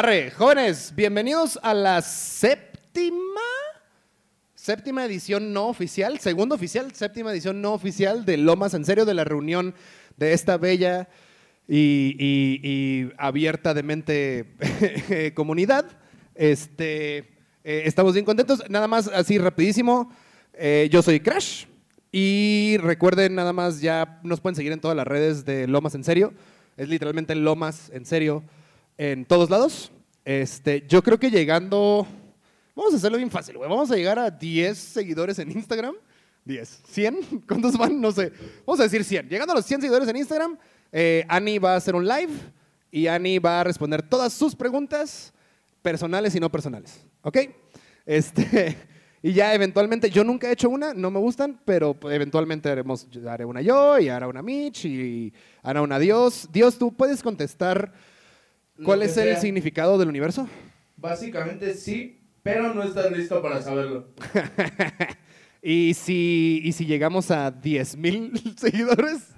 Arre, jóvenes, bienvenidos a la séptima, séptima edición no oficial, segunda oficial, séptima edición no oficial de Lomas en serio, de la reunión de esta bella y abierta de mente comunidad. Este, eh, estamos bien contentos. Nada más así rapidísimo, eh, yo soy Crash y recuerden nada más ya nos pueden seguir en todas las redes de Lomas en serio. Es literalmente Lomas en serio en todos lados. Este, yo creo que llegando, vamos a hacerlo bien fácil, güey. Vamos a llegar a 10 seguidores en Instagram. 10, 100, ¿cuántos van? No sé. Vamos a decir 100. Llegando a los 100 seguidores en Instagram, eh, Ani va a hacer un live y Ani va a responder todas sus preguntas personales y no personales. ¿Ok? Este, y ya eventualmente, yo nunca he hecho una, no me gustan, pero eventualmente haremos, haré una yo y hará una Mitch y hará una Dios. Dios, ¿tú puedes contestar cuál es el significado del universo? Básicamente sí, pero no estás listo para saberlo. Y si, y si llegamos a 10.000 seguidores,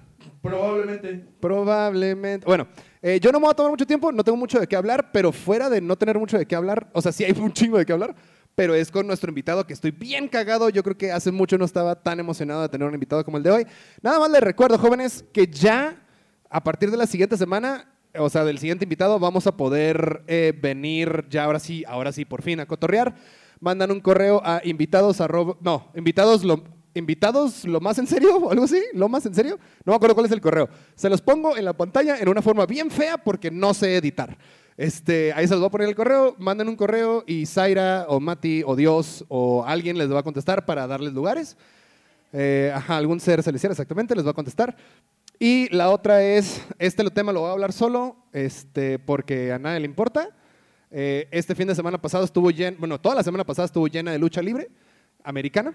Probablemente. probablemente. Bueno, eh, yo no me voy a tomar mucho tiempo, no tengo mucho de qué hablar, pero fuera de no tener mucho de qué hablar, o sea, sí hay un chingo de qué hablar, pero es con nuestro invitado que estoy bien cagado. Yo creo que hace mucho no estaba tan emocionado de tener un invitado como el de hoy. Nada más les recuerdo, jóvenes, que ya a partir de la siguiente semana, o sea, del siguiente invitado, vamos a poder eh, venir ya ahora sí, ahora sí, por fin a cotorrear. Mandan un correo a invitados arroba- no, invitados lo, invitados lo más en serio algo así, lo más en serio. No me acuerdo cuál es el correo. Se los pongo en la pantalla en una forma bien fea porque no sé editar. Este, ahí se los voy a poner el correo, manden un correo y Zaira o Mati o Dios o alguien les va a contestar para darles lugares. Eh, ajá, algún ser celestial exactamente les va a contestar. Y la otra es, este tema lo voy a hablar solo, este, porque a nadie le importa. Eh, este fin de semana pasado estuvo lleno, bueno, toda la semana pasada estuvo llena de lucha libre americana.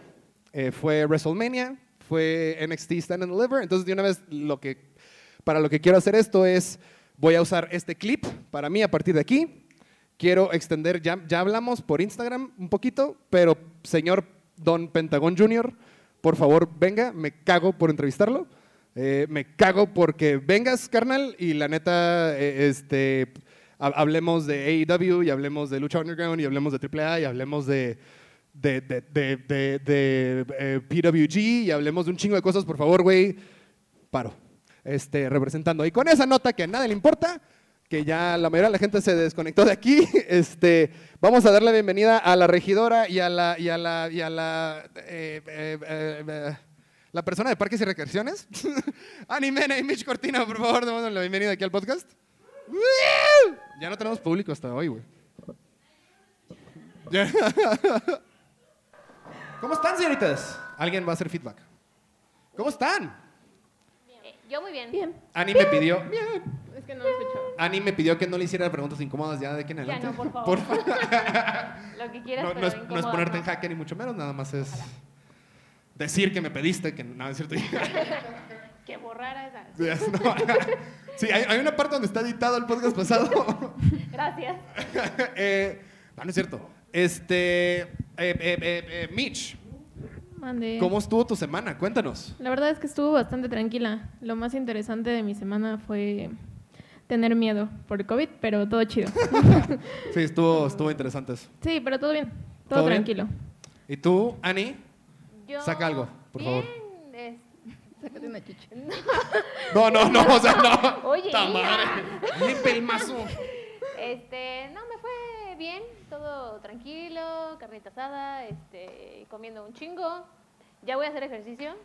Eh, fue WrestleMania, fue NXT Stand and Deliver. Entonces, de una vez, lo que, para lo que quiero hacer esto es, voy a usar este clip para mí a partir de aquí. Quiero extender, ya, ya hablamos por Instagram un poquito, pero señor Don Pentagón Jr., por favor, venga, me cago por entrevistarlo. Eh, me cago porque vengas, carnal, y la neta, eh, este, ha- hablemos de AEW y hablemos de Lucha Underground y hablemos de AAA y hablemos de, de, de, de, de- eh, PWG y hablemos de un chingo de cosas, por favor, güey, paro. Este, representando. Y con esa nota que a nadie le importa, que ya la mayoría de la gente se desconectó de aquí, este, vamos a darle bienvenida a la regidora y a la, y a la, la persona de Parques y Recreaciones. Ani Mena y Mitch Cortina, por favor, démonos la bienvenida aquí al podcast. ¡Woo! Ya no tenemos público hasta hoy, güey. Ya. ¿Cómo están, señoritas? Alguien va a hacer feedback. ¿Cómo están? Eh, Yo muy bien. Bien. Ani me pidió, Es que no lo escucho. Ani me pidió que no le hiciera preguntas incómodas ya de aquí en Ya adelante. no, por favor. Lo que quieras, No, pero no es, no es incómodo, ponerte en jaque ni mucho menos, nada más es decir que me pediste, que no, es cierto. Que borrara esa. No. Sí, hay, hay una parte donde está editado el podcast pasado. Gracias. eh, no, no es cierto. Este, eh, eh, eh, eh, Mitch, Mande. ¿cómo estuvo tu semana? Cuéntanos. La verdad es que estuvo bastante tranquila. Lo más interesante de mi semana fue tener miedo por el COVID, pero todo chido. Sí, estuvo, estuvo interesante eso. sí, pero todo bien. Todo, ¿Todo bien? tranquilo. ¿Y tú, Ani? Yo, Saca algo, por bien, favor. es- Sácate una chicha. No, no, no, o sea, no. Oye. ¡Limpia el mazo! Este, no, me fue bien, todo tranquilo, carnita asada, este, comiendo un chingo. Ya voy a hacer ejercicio.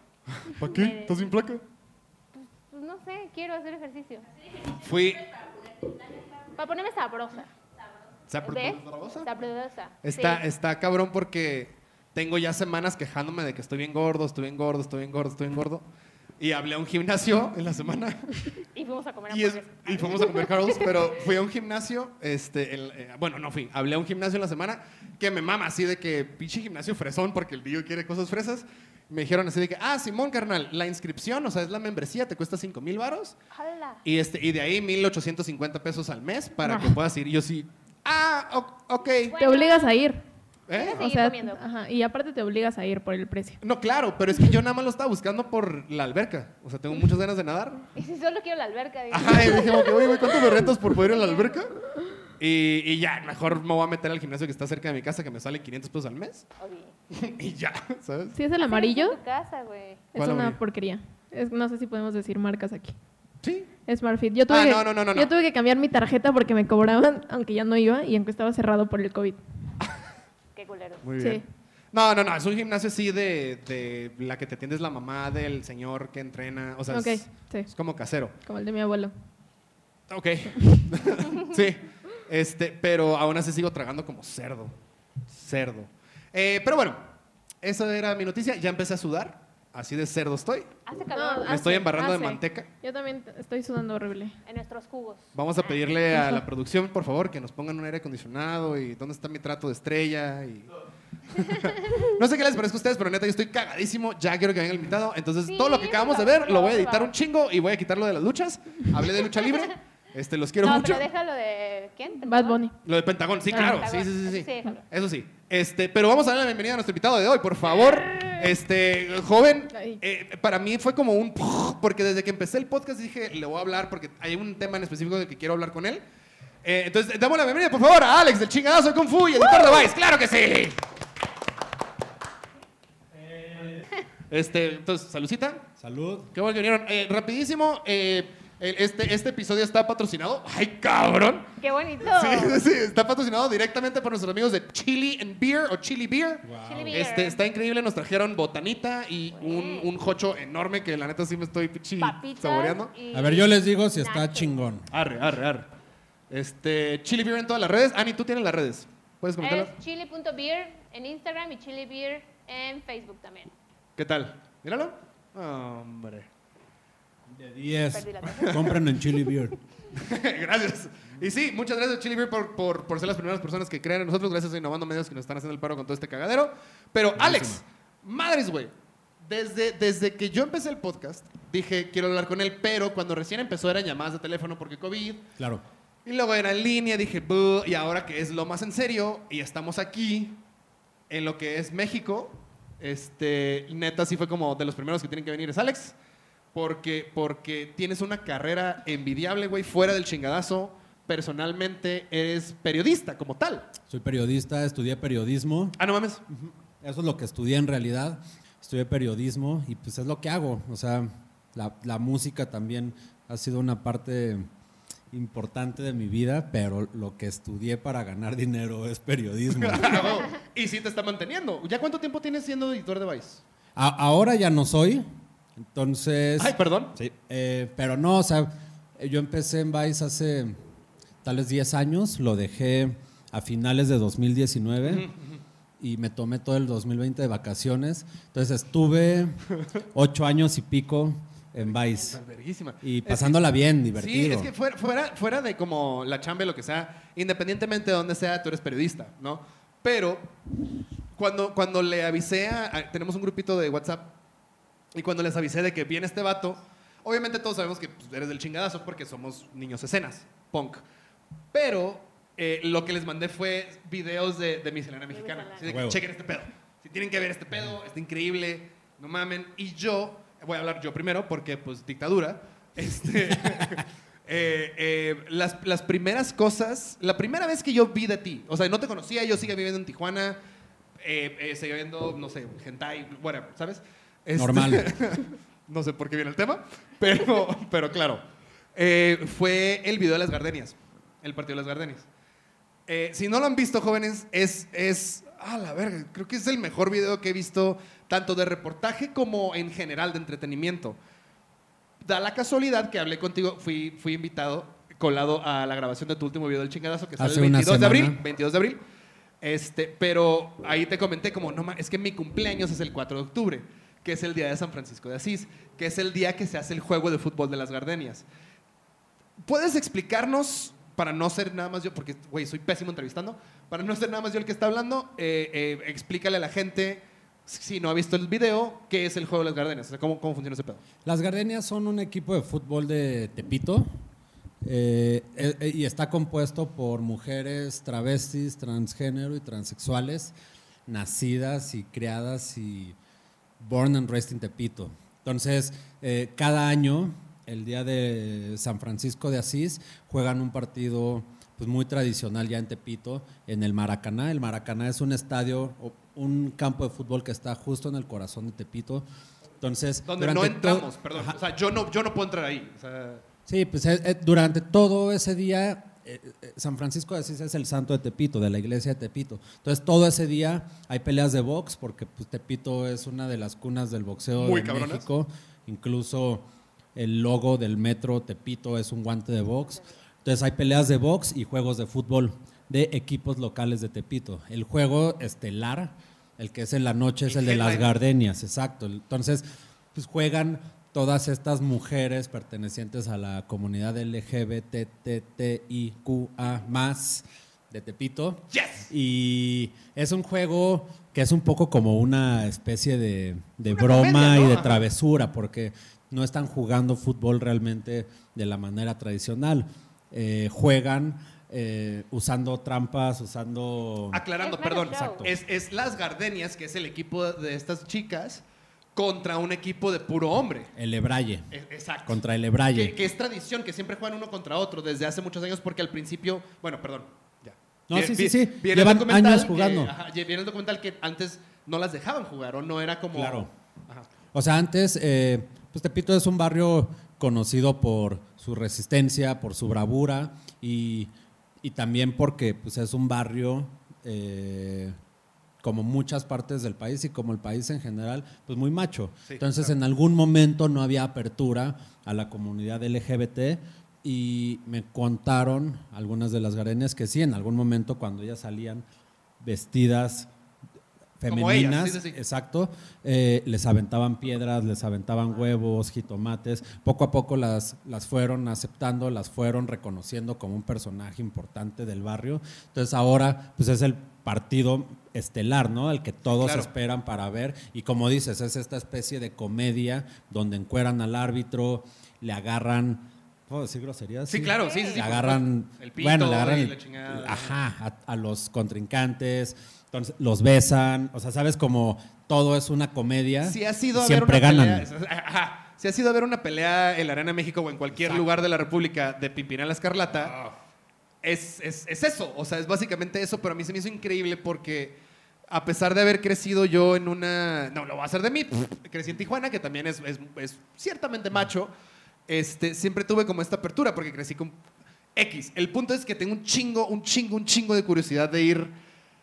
¿Para qué? ¿Estás sin placa? Pues no sé, quiero hacer ejercicio. Fui... Para ponerme sabrosa. ¿Sabrosa? Sabrosa. Está, está cabrón porque tengo ya semanas quejándome de que estoy bien gordo, estoy bien gordo, estoy bien gordo, estoy bien gordo. Y hablé a un gimnasio en la semana Y fuimos a comer y, es- y fuimos a comer Carl's, pero fui a un gimnasio, este, el- eh, bueno, no fui, hablé a un gimnasio en la semana que me mama así de que pinche gimnasio fresón porque el tío quiere cosas fresas. Me dijeron así de que, ah, Simón, carnal, la inscripción, o sea, es la membresía, te cuesta 5 mil varos. Y, este, y de ahí 1.850 pesos al mes para que puedas ir. Y yo sí, ah, ok. Te obligas a ir. ¿Eh? O sea, ajá, y aparte te obligas a ir por el precio. No, claro, pero es que yo nada más lo estaba buscando por la alberca. O sea, tengo muchas ganas de nadar. Y si solo quiero la alberca, digo, Ajá, y dije, que, oye, güey, ¿cuánto me rentas por poder ir a la alberca? Y, y ya, mejor me voy a meter al gimnasio que está cerca de mi casa, que me sale 500 pesos al mes. Oye. y ya, ¿sabes? Si es el amarillo, casa, güey. es ¿Cuál una amarillo? porquería. Es- no sé si podemos decir marcas aquí. Sí. SmartFit. Yo tuve, Ah, que, no, no, no, no, yo tuve que cambiar mi tarjeta porque me cobraban, aunque ya no iba, y aunque estaba cerrado por el COVID. Culero. Muy Sí. bien. No, no, no, es un gimnasio así de, de la que te atiendes la mamá del señor que entrena. O sea, es, sí, es como casero. como el de mi abuelo. Ok. sí. Este, pero aún así sigo tragando como cerdo. Cerdo. Eh, pero bueno, eso era mi noticia. Ya empecé a sudar. Así de cerdo estoy. Hace calor Me estoy hace, embarrando de manteca. Yo también estoy sudando horrible. en nuestros jugos. Vamos a pedirle a la producción, por favor, que nos pongan un aire acondicionado y dónde está mi trato de estrella. Y... no sé qué les parece a ustedes, pero neta, yo estoy cagadísimo. Ya quiero que venga el invitado. Entonces, Sí, todo lo que acabamos de ver lo voy a editar un chingo y voy a quitarlo de las luchas. Hablé de lucha libre. Este, los quiero no, mucho. pero déjalo de. ¿Quién? Bad. Bunny. Lo de Pentagón, sí, Ah, claro. Sí, Pentagón. sí, sí, sí. Sí. Eso sí. Este, pero vamos a darle la bienvenida a nuestro invitado de hoy, por favor. Este, joven, eh, para mí fue como un... Porque desde que empecé el podcast dije, le voy a hablar porque hay un tema en específico del que quiero hablar con él. Eh, entonces, damos la bienvenida, por favor, a Alex del chingadazo de Kung Fu y editor de Vice. ¡Claro que sí! Este, entonces, saludcita. Salud. Qué bueno que vinieron. Eh, rapidísimo, eh, este, este episodio está patrocinado. ¡Ay, cabrón! Qué bonito. Sí, sí, sí, está patrocinado directamente por nuestros amigos de Chili and Beer o Chili Beer. Chili beer. Este, está increíble, nos trajeron botanita y un, un jocho enorme que la neta sí me estoy pichi Papitas saboreando. y A ver, yo les digo si está chingón. Arre, arre, arre. Este, Chili Beer en todas las redes. Ani, tú tienes las redes. ¿Puedes comentarlas? Es chili.beer en Instagram y chilibeer en Facebook también. ¿Qué tal? Míralo. Hombre. De 10. Perdí la taza. Compren en Chili Beer. gracias. Y sí, muchas gracias Chili Beer por, por, por ser las primeras personas que creen en nosotros. Gracias a Innovando Medios que nos están haciendo el paro con todo este cagadero. Pero Alex, madres, güey. Desde, desde que yo empecé el podcast, dije, quiero hablar con él, pero cuando recién empezó eran llamadas de teléfono porque COVID. Claro. Y luego era en línea, dije, "Buh", y ahora que es lo más en serio, y estamos aquí, en lo que es México, este, neta sí fue como de los primeros que tienen que venir es Alex, porque, porque tienes una carrera envidiable, güey, fuera del chingadazo, personalmente eres periodista como tal. Soy periodista, estudié periodismo. Ah, no mames. Eso es lo que estudié en realidad. Estudié periodismo y pues es lo que hago. O sea, la, la música también ha sido una parte importante de mi vida, pero lo que estudié para ganar dinero es periodismo. y sí te está manteniendo. ¿Ya cuánto tiempo tienes siendo editor de Vice? A- ahora ya no soy, entonces... Ay, perdón. Sí, eh, pero no, o sea, yo empecé en Vice hace tal vez 10 años, lo dejé a finales de 2019 y me tomé todo el 2020 de vacaciones. Entonces estuve 8 años y pico en Vice Verguísima. y Es que- pasándola bien, Sí, divertido. es que fuera, fuera, fuera de como la chamba lo que sea, independientemente de dónde sea, tú eres periodista, ¿no? Pero cuando, cuando le avisé a, a- Tenemos un grupito de WhatsApp y cuando les avisé de que viene este vato, obviamente todos sabemos que pues, eres del chingadazo porque somos niños escenas, punk. Pero eh, lo que les mandé fue videos de, de miscelánea mexicana. Así de que, Huevo. chequen este pedo. Si tienen que ver este pedo, está increíble, no mamen. Y yo, voy a hablar yo primero porque pues dictadura. Este, eh, eh, las, las primeras cosas, la primera vez que yo vi de ti, o sea, no te conocía, yo seguía viviendo en Tijuana, eh, eh, seguía viendo, no sé, hentai, whatever, ¿sabes? Este- Normal. no sé por qué viene el tema, pero, pero claro. Eh, fue el video de las gardenias, el partido de las gardenias. Eh, si no lo han visto, jóvenes, es, es, ah, la verga, creo que es el mejor video que he visto, tanto de reportaje como en general de entretenimiento. Da la casualidad que hablé contigo, fui, fui invitado, colado a la grabación de tu último video del chingadazo, que sale el una 22 de abril, semana. 22 de abril. Este, pero ahí te comenté como, no, es que mi cumpleaños es el 4 de octubre, que es el día de San Francisco de Asís, que es el día que se hace el juego de fútbol de las gardenias. ¿Puedes explicarnos, para no ser nada más yo, porque, güey, soy pésimo entrevistando, para no ser nada más yo el que está hablando, eh, eh, explícale a la gente, si no ha visto el video, qué es el juego de las gardenias, o sea, cómo, cómo funciona ese pedo. Las Gardenias son un equipo de fútbol de Tepito eh, eh, y está compuesto por mujeres travestis, transgénero y transexuales, nacidas y criadas y born and raised in Tepito. Entonces, eh, cada año, el día de San Francisco de Asís, juegan un partido pues muy tradicional ya en Tepito, en el Maracaná. El Maracaná es un estadio, un campo de fútbol que está justo en el corazón de Tepito. Entonces, Donde no entramos, perdón. Ajá. O sea, yo no, yo no puedo entrar ahí. O sea, Sí, pues eh, eh, durante todo ese día, eh, eh, San Francisco de Asís es el santo de Tepito, de la iglesia de Tepito. Entonces, todo ese día hay peleas de box, porque pues, Tepito es una de las cunas del boxeo Muy de. México. Incluso el logo del metro Tepito es un guante de box. Entonces, hay peleas de box y juegos de fútbol de equipos locales de Tepito. El juego estelar, el que es en la noche, es El el de las gardenias, exacto. Entonces, pues juegan todas estas mujeres pertenecientes a la comunidad LGBTTIQA más de Tepito. ¡Yes! Y es un juego que es un poco como una especie de, de Una broma comedia, ¿no? y de travesura, porque no están jugando fútbol realmente de la manera tradicional. Eh, juegan eh, usando trampas, usando... Aclarando, Es perdón. Exacto. Es, es Las Gardenias, que es el equipo de estas chicas, contra un equipo de puro hombre. El Ebralle, E- Exacto. contra el Ebralle. Que, que es tradición, que siempre juegan uno contra otro desde hace muchos años, porque al principio, bueno, perdón, ya. No, sí, sí, sí. viene el Llevan años que- jugando. ajá, lle- viene el documental que antes no las dejaban jugar o no era como. Claro. Ajá. O sea, antes, eh, pues Tepito es un barrio conocido por su resistencia, por su bravura y, y también porque pues, es un barrio, eh, como muchas partes del país y como el país en general, pues muy macho. Sí, Entonces, claro. en algún momento no había apertura a la comunidad LGBT y me contaron algunas de las gardenias que sí, en algún momento cuando ellas salían vestidas ellas, femeninas, sí, sí, sí. exacto, eh, les aventaban piedras, les aventaban huevos, jitomates. Poco a poco las, las fueron aceptando, las fueron reconociendo como un personaje importante del barrio. Entonces ahora, pues es el partido estelar, ¿no? El que todos Claro. esperan para ver. Y como dices, es esta especie de comedia donde encueran al árbitro, le agarran. ¿Puedo decir groserías? Sí, claro, sí, sí, sí. Le agarran. El pito bueno, le agarran. y el- la chingada. ajá, a, a los contrincantes. Entonces, los besan. O sea, sabes como todo es una comedia. Si ha sido a ver siempre una ganan. pelea. ajá, si ha sido a ver una pelea en la Arena México o en cualquier Exacto. lugar de la República de Pimpinela Escarlata, es, es, es eso. O sea, es básicamente eso, pero a mí se me hizo increíble porque a pesar de haber crecido yo en una. No, lo voy a hacer de mí. Crecí en Tijuana, que también es, es- es ciertamente macho. Este, siempre tuve como esta apertura porque crecí con X. El punto es que tengo un chingo, un chingo, un chingo de curiosidad de ir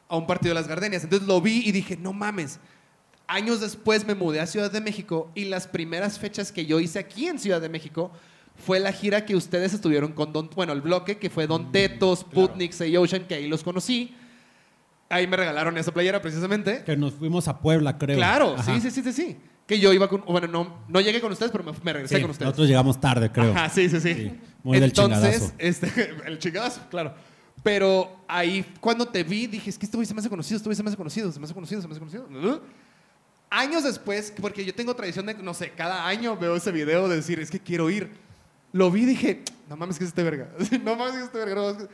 a un partido de las Gardenias. Entonces lo vi y dije, no mames. Años después me mudé a Ciudad de México y las primeras fechas que yo hice aquí en Ciudad de México fue la gira que ustedes estuvieron con Don, bueno, el bloque que fue Don Teto, Sputnik, Say Ocean, que ahí los conocí. Ahí me regalaron esa playera precisamente. Que nos fuimos a Puebla, creo. Claro, sí, sí, sí, sí, sí. Que yo iba con, bueno, no, no llegué con ustedes, pero me, me regresé Sí, con ustedes. nosotros llegamos tarde, creo. Ajá, sí, sí, sí. Sí, muy del Entonces, chingadazo. este, el chingadazo, claro. Pero ahí cuando te vi, dije, es que este güey se me hace conocido, este güey se me hace conocido, se me hace conocido, se me hace conocido. ¿no? Años después, porque yo tengo tradición de, no sé, cada año veo ese video de decir, es que quiero ir. Lo vi y dije, no mames que es este verga. no mames que es este verga. no mames que-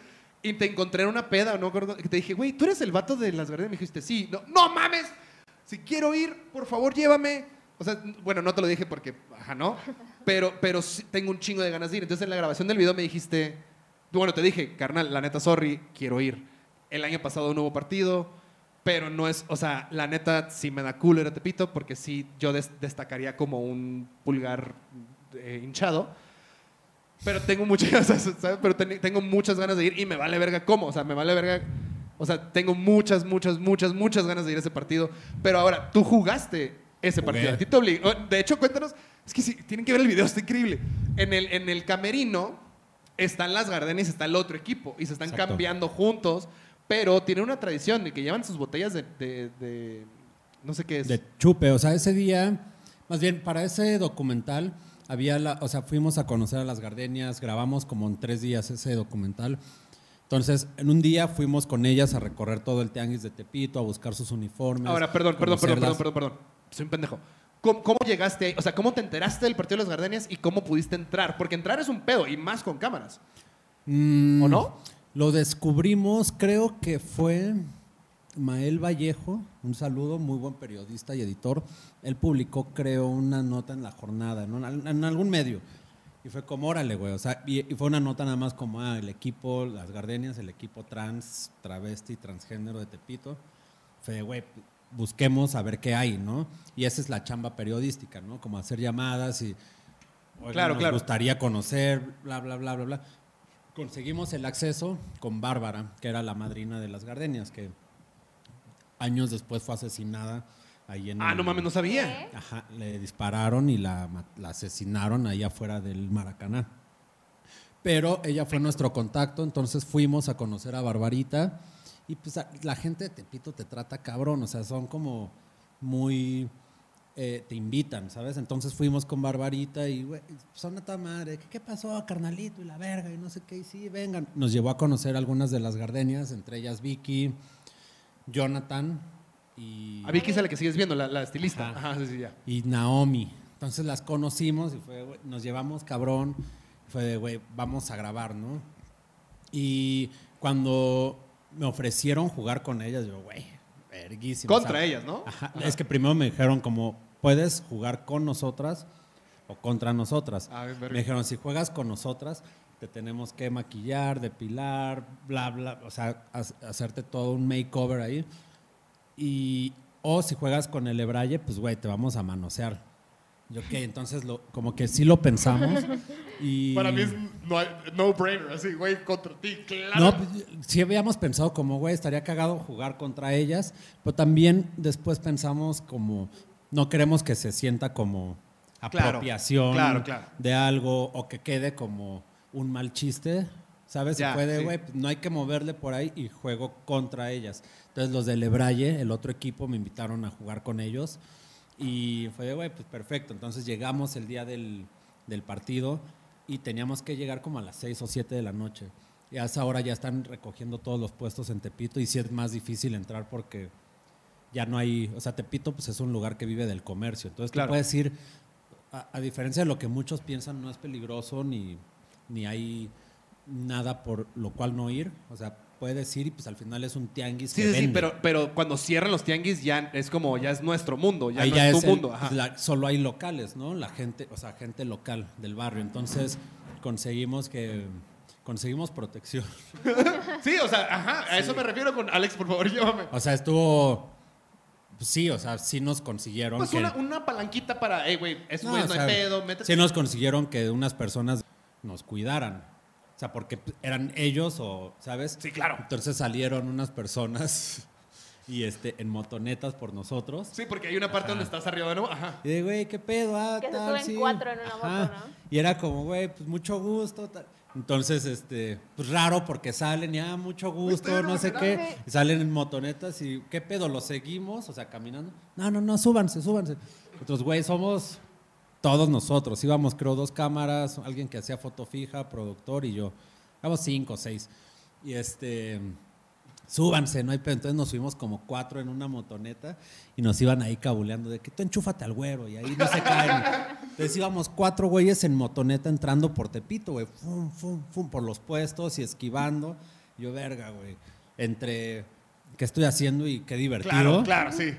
Y te encontré en una peda, no acuerdo, te dije, güey, ¿tú eres el vato de las verdes? Me dijiste, sí. No, no mames. Si quiero ir, por favor, llévame. O sea, bueno, no te lo dije porque, ajá, no. Pero, pero sí tengo un chingo de ganas de ir. Entonces, en la grabación del video me dijiste, bueno, te dije, carnal, la neta, sorry, quiero ir. El año pasado no hubo partido, pero no es, o sea, la neta, sí me da culo ir a Tepito, porque sí, yo des- destacaría como un pulgar eh, hinchado. Pero tengo muchas, ¿sabes? Pero ten- tengo muchas ganas de ir y me vale verga cómo. O sea, me vale verga. O sea, tengo muchas, muchas, muchas, muchas ganas de ir a ese partido. Pero ahora, tú jugaste ese Jugué. partido. A ti te obligó. De hecho, cuéntanos. Es que sí, tienen que ver el video, está increíble. En el, en el camerino están las Gardenis, está el otro equipo. Y se están Exacto. cambiando juntos. Pero tienen una tradición de que llevan sus botellas de. de- de- no sé qué es. De chupe, o sea, ese día, más bien para ese documental, había la, o sea, fuimos a conocer a las gardenias, grabamos como en tres días ese documental. Entonces, en un día fuimos con ellas a recorrer todo el tianguis de Tepito, a buscar sus uniformes. Ahora, perdón, perdón, perdón, perdón, perdón, perdón. Soy un pendejo. ¿Cómo, cómo llegaste ahí? O sea, ¿cómo te enteraste del partido de las Gardenias y cómo pudiste entrar? Porque entrar es un pedo y más con cámaras. Mm, ¿O no? Lo descubrimos, creo que fue Mael Vallejo, un saludo, muy buen periodista y editor. Él publicó, creo, una nota en la jornada, en, en algún medio. Y fue como, órale, güey. O sea, y, y fue una nota nada más como, ah, el equipo, las gardenias, el equipo trans, travesti, transgénero de Tepito. Fue, güey, busquemos a ver qué hay, ¿no? Y esa es la chamba periodística, ¿no? Como hacer llamadas y. "Oigan, Claro, nos claro. gustaría conocer, bla, bla, bla, bla, bla. Conseguimos el acceso con Bárbara, que era la madrina de las gardenias, que años después fue asesinada ahí en. Ah, el- no mames, no sabía. ¿Eh? Ajá, le dispararon y la, asesinaron ahí afuera del Maracaná. Pero ella fue nuestro contacto, entonces fuimos a conocer a Barbarita y pues la gente de Tepito te trata cabrón, o sea, son como muy... eh, te invitan, ¿sabes? Entonces fuimos con Barbarita y, güey, son a toda madre, ¿qué, qué pasó, carnalito? Y la verga, y no sé qué, y sí, vengan. Nos llevó a conocer algunas de las gardenias, entre ellas Vicky, Jonathan y... A Vicky es la que sigues viendo, la, la estilista. Ajá. Ajá, sí, sí, ya. y Naomi. Entonces las conocimos y fue, güey, nos llevamos cabrón. Fue de, güey, vamos a grabar, ¿no? Y cuando me ofrecieron jugar con ellas, yo, güey, verguísimo. Contra ellas, ¿no? Ajá, Es que primero me dijeron como, puedes jugar con nosotras o contra nosotras. Ah, me dijeron, si juegas con nosotras, te tenemos que maquillar, depilar, bla, bla, o sea, ha- hacerte todo un makeover ahí. Y, o si juegas con el Ebraille, pues, güey, te vamos a manosear. Yo, ok, entonces lo, como que sí lo pensamos. Y, Para mí es no, no brainer, así, güey, contra ti, claro. no, pues, sí habíamos pensado como, güey, estaría cagado jugar contra ellas, pero también después pensamos como, no queremos que se sienta como Claro, apropiación claro, claro. de algo o que quede como un mal chiste, ¿sabes? Ya, se puede, sí. güey, no hay que moverle por ahí y juego contra ellas. Entonces los de Lebralle, el otro equipo, me invitaron a jugar con ellos y fue de, güey, pues perfecto. Entonces llegamos el día del, del partido y teníamos que llegar como a las 6 o 7 de la noche. Y a esa hora ya están recogiendo todos los puestos en Tepito y sí es más difícil entrar porque ya no hay, o sea, Tepito pues es un lugar que vive del comercio. Entonces Claro. tú puedes ir, a, a diferencia de lo que muchos piensan, no es peligroso ni, ni hay nada por lo cual no ir. O sea, puedes ir y pues al final es un tianguis Sí, que sí, pero, pero cuando cierran los tianguis ya es como, ya es nuestro mundo, ya Ahí no ya es es tu el- mundo. Ajá. la- solo hay locales, ¿no? La gente, o sea, gente local del barrio. Entonces conseguimos que conseguimos protección. Sí, o sea, ajá, a eso me refiero con Alex, por favor, llévame. O sea, estuvo pues, sí, o sea, sí nos consiguieron Pues que una, una palanquita para, hey, güey, eso No, o no, sea, hay pedo, métete. sí nos consiguieron que unas personas nos cuidaran. O sea, porque eran ellos o, ¿sabes? Sí, claro. Entonces salieron unas personas y este en motonetas por nosotros. Sí, porque hay una parte donde estás arriba de nuevo, ajá. Y de, güey, ¿qué pedo? Ah, Que se tal, suben sí. cuatro en una moto, ¿no? Y era como, güey, pues mucho gusto. tal. Entonces, este, pues raro porque salen y, ah, mucho gusto, no sé qué. Y salen en motonetas y, ¿qué pedo? ¿Los seguimos? O sea, caminando. No, no, no, súbanse, súbanse. Nosotros, güey, somos todos nosotros. Íbamos, creo, dos cámaras, alguien que hacía foto fija, productor y yo. Éramos cinco, seis. Y este, súbanse, no hay pedo. Entonces nos subimos como cuatro en una motoneta y nos iban ahí cabuleando de que tú enchúfate al güero y ahí no se caen. Entonces íbamos cuatro güeyes en motoneta entrando por Tepito, güey, fum, fum, fum, por los puestos y esquivando. Yo, verga, güey, entre qué estoy haciendo y qué divertido. Claro, claro, sí.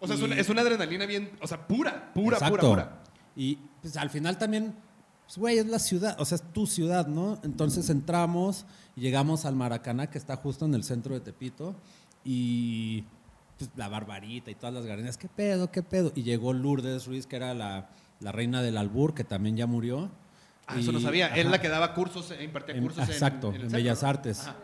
O sea, es, una, es una adrenalina bien, o sea, pura, pura, Exacto. pura, pura. Y pues al final también, pues, güey, es la ciudad, o sea, es tu ciudad, ¿no? Entonces entramos y llegamos al Maracaná, que está justo en el centro de Tepito, y pues, la Barbarita y todas las gardenias, ¿qué pedo, qué pedo? Y llegó Lourdes Ruiz, que era la, la reina del albur, que también ya murió. Ah, eso no sabía. Es ajá. la que daba cursos, eh, impartía En- cursos en, exacto, en, en, centro, Bellas. Artes. Ajá.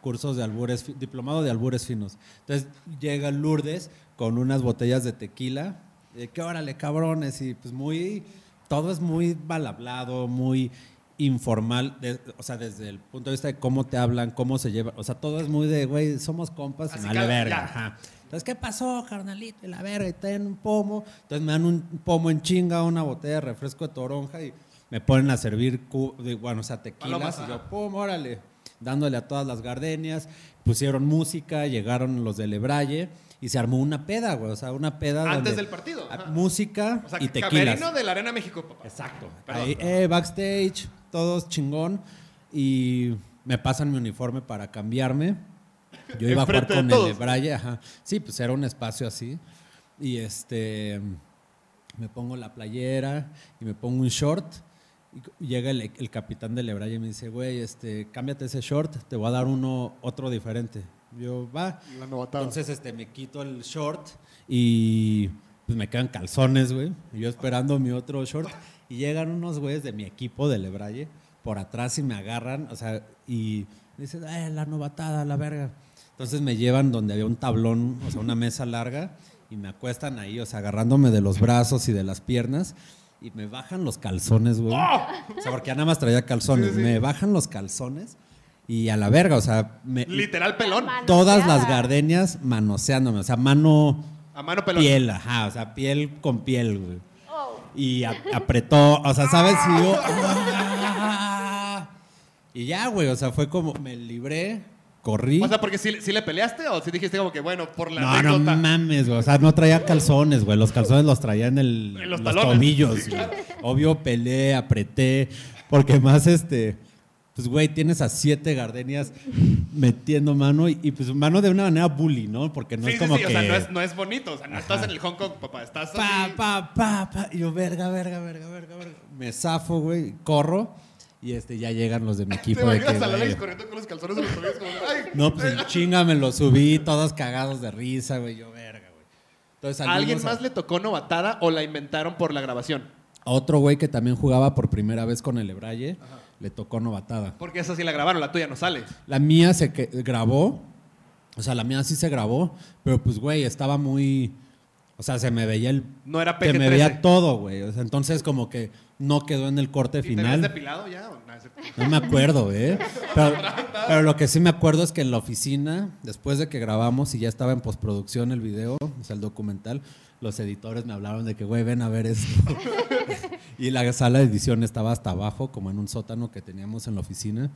Cursos de albures, diplomado de albures finos. Entonces llega Lourdes con unas botellas de tequila. De que órale, cabrones. Y pues muy. Todo es muy mal hablado, muy informal. de- o sea, desde el punto de vista de cómo te hablan, cómo se llevan. O sea, todo es muy de, güey, somos compas y vale verga. Ajá. Entonces, ¿qué pasó, carnalito? Y la verga, y ten un pomo. Entonces me dan un pomo en chinga, una botella de refresco de toronja y me ponen a servir, de- bueno, o sea, tequilas. Y yo, pum, órale. Dándole a todas las gardenias. Pusieron música, llegaron los de Lebralle y se armó una peda, güey. O sea, una peda. Antes del partido, ajá. Música O sea, y tequilas. camerino de la Arena México, papá. Exacto. Ahí, eh, backstage, todos chingón. Y me pasan mi uniforme para cambiarme. Yo iba a jugar Enfrente de con el de Braille, ajá. Sí, pues era un espacio así. Y este me pongo la playera y me pongo un short Y llega el, el capitán del Lebraje y me dice, güey, este, cámbiate ese short, te voy a dar uno, otro diferente. Yo, va. La novatada. Entonces, este, me quito el short y pues me quedan calzones, güey. Y yo esperando mi otro short. Y llegan unos güeyes de mi equipo de Lebraye por atrás y me agarran, o sea, y me dicen, eh, la novatada, la verga. Entonces me llevan donde había un tablón, o sea, una mesa larga, y me acuestan ahí, o sea, agarrándome de los brazos y de las piernas. Y me bajan los calzones, güey. O sea, porque ya nada más traía calzones. Sí, sí, sí. Me bajan los calzones y a la verga, o sea, me, Literal pelón. Todas las gardenias manoseándome, o sea, mano, A mano pelón. piel, ajá, o sea, piel con piel, güey. Oh, Y a- apretó, o sea, ¿sabes? Y yo, ¡ah! y ya, güey, o sea, fue como, me libré, corrí. O sea, porque si le peleaste o si dijiste como que, bueno, por la no, no anécdota. mames, güey, o sea, no traía calzones, güey, los calzones los traía en, el, En los los güey. Obvio, peleé, apreté, porque más, este... Pues, güey, tienes a siete gardenias metiendo mano y, y, pues mano de una manera bully, ¿no? Porque no sí, es sí, como sí, que... o sea, no es, no es bonito. O sea, no Ajá. estás en el Hong Kong, papá. Estás Pa, así. pa, pa, pa. Y yo, verga, verga, verga, verga, verga. Me zafo, güey, corro. Y este, ya llegan los de mi Te equipo. De que, imaginas a la güey, Alex corriendo con los calzones de los tobillos como, ay. no, pues en chinga me lo subí, todos cagados de risa, güey. Yo, verga, güey. Entonces, ¿A alguien a- más le tocó novatada o la inventaron por la grabación? otro güey que también jugaba por primera vez con el Ebraye, le tocó novatada. Porque esa sí la grabaron, la tuya no sale. La mía se que- grabó, o sea, la mía sí se grabó, pero pues, güey, estaba muy. O sea, se me veía el. No era Se me PG-13. veía todo, güey. O sea, entonces, como que no quedó en el corte ¿Y te final. depilado ya? no? Me acuerdo, ¿eh? Pero, pero lo que sí me acuerdo es que en la oficina, después de que grabamos y ya estaba en postproducción el video, o sea, el documental, los editores me hablaron de que, güey, ven a ver esto. y la sala de edición estaba hasta abajo, como en un sótano que teníamos en la oficina.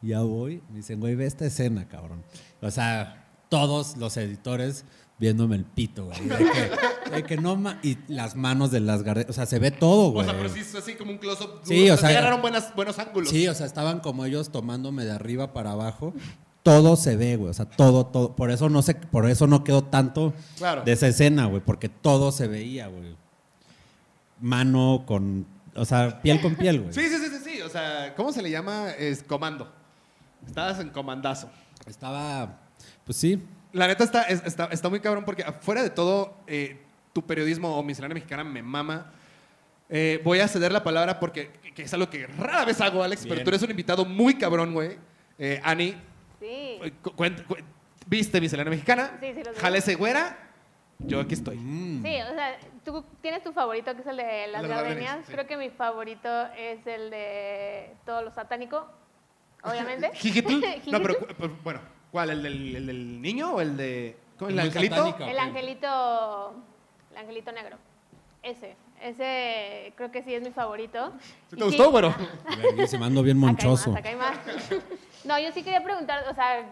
Ya voy, me dicen, güey, ve esta escena, cabrón. O sea, todos los editores viéndome el pito, güey. De que, de que no ma- y las manos de las gardenas, o sea, se ve todo, O güey. sea, pero sí así como un close-up. Sí, o sea- agarraron buenos ángulos. Sí, o sea, estaban como ellos tomándome de arriba para abajo. Todo se ve, güey. O sea, todo, todo. Por eso no sé, por eso no quedó tanto Claro. de esa escena, güey. Porque todo se veía, güey. Mano con. O sea, piel con piel, güey. Sí, sí, sí, sí, sí. O sea, ¿cómo se le llama? Es comando. Estabas en comandazo. Estaba. Pues sí. La neta está, es- está, está muy cabrón porque afuera de todo, eh, tu periodismo o miscelánea mexicana me mama. Eh, voy a ceder la palabra porque que es algo que rara vez hago, Alex, pero tú eres un invitado muy cabrón, güey. Eh, Ani, sí. eh, cu- cuen- cu- ¿viste miscelánea mexicana? Sí, sí, los vi. Jalese güera, yo aquí estoy. Mm. Sí, o sea, tú tienes tu favorito que es el de las Las gardenias. gardenias, sí. Creo que mi favorito es el de todo lo satánico, obviamente. ¿Jijitl? No, pero cu- pero, bueno, ¿cuál? ¿El del, el del niño o el de. ¿cómo, ¿El, El muy angelito? satánico. El angelito, el angelito negro. Ese, ese creo que sí es mi favorito. ¿Sí Y te gustó, güero? Verguísima, ando bien Acá hay monchoso. más, acá hay más. No, yo sí quería preguntar, o sea,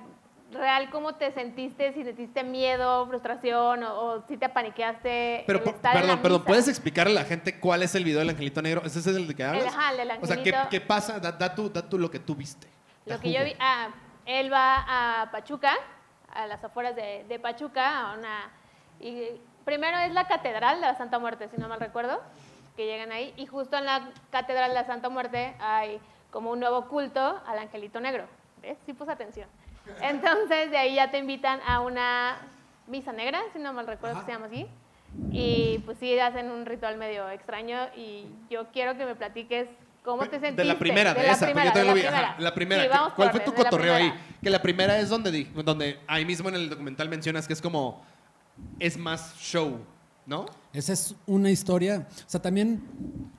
real, ¿cómo te sentiste? Si sentiste miedo, frustración o, o si te apaniqueaste. Pero, el estar en la perdón, perdón, misa? ¿puedes explicarle a la gente cuál es el video del angelito negro? ¿Ese es el de que hablas? ajá, el del O sea, ¿qué, angelito. qué pasa? Da, da tú, da tú lo que tú viste. Lo que yo vi, ah, él va a Pachuca, a las afueras de, de Pachuca, a una... Y primero es la Catedral de la Santa Muerte, si no mal recuerdo, que llegan ahí. Y justo en la Catedral de la Santa Muerte hay como un nuevo culto al Angelito Negro. ¿Ves? Sí puse atención. Entonces, de ahí ya te invitan a una misa negra, si no mal recuerdo que se llama así. Y pues sí, hacen un ritual medio extraño y yo quiero que me platiques cómo te sentiste. De la primera, de, la esa, primera, porque yo de también lo vi. la Ajá, primera. la primera. Sí, ¿Qué- vamos ¿Cuál fue tu de la cotorreo ahí? primera. Que la primera es donde, donde ahí mismo en el documental mencionas que es como, es más show, ¿no? Esa es una historia. O sea, también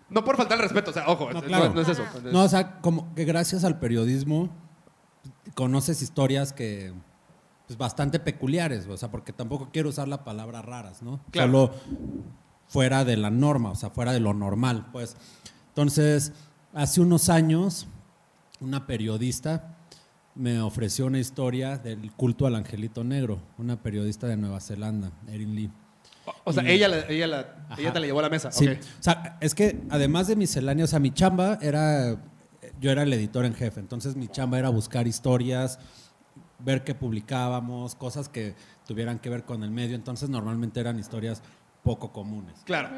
No por faltar el respeto, o sea, ojo, No, no, claro. no es eso. No, o sea, como que gracias al periodismo conoces historias que pues bastante peculiares, o sea, porque tampoco quiero usar la palabra raras, ¿no? Claro. Solo fuera de la norma, o sea, fuera de lo normal, pues. Entonces, hace unos años una periodista me ofreció una historia del culto al angelito negro, una periodista de Nueva Zelanda, Erin Lee. O, sea, Y- ella, la- ella, la, ella te la llevó a la mesa. Sí, o sea, es que además de miscelánea, o sea, mi chamba era, yo era el editor en jefe, entonces mi chamba era buscar historias, ver qué publicábamos, cosas que tuvieran que ver con el medio, entonces normalmente eran historias poco comunes. Claro.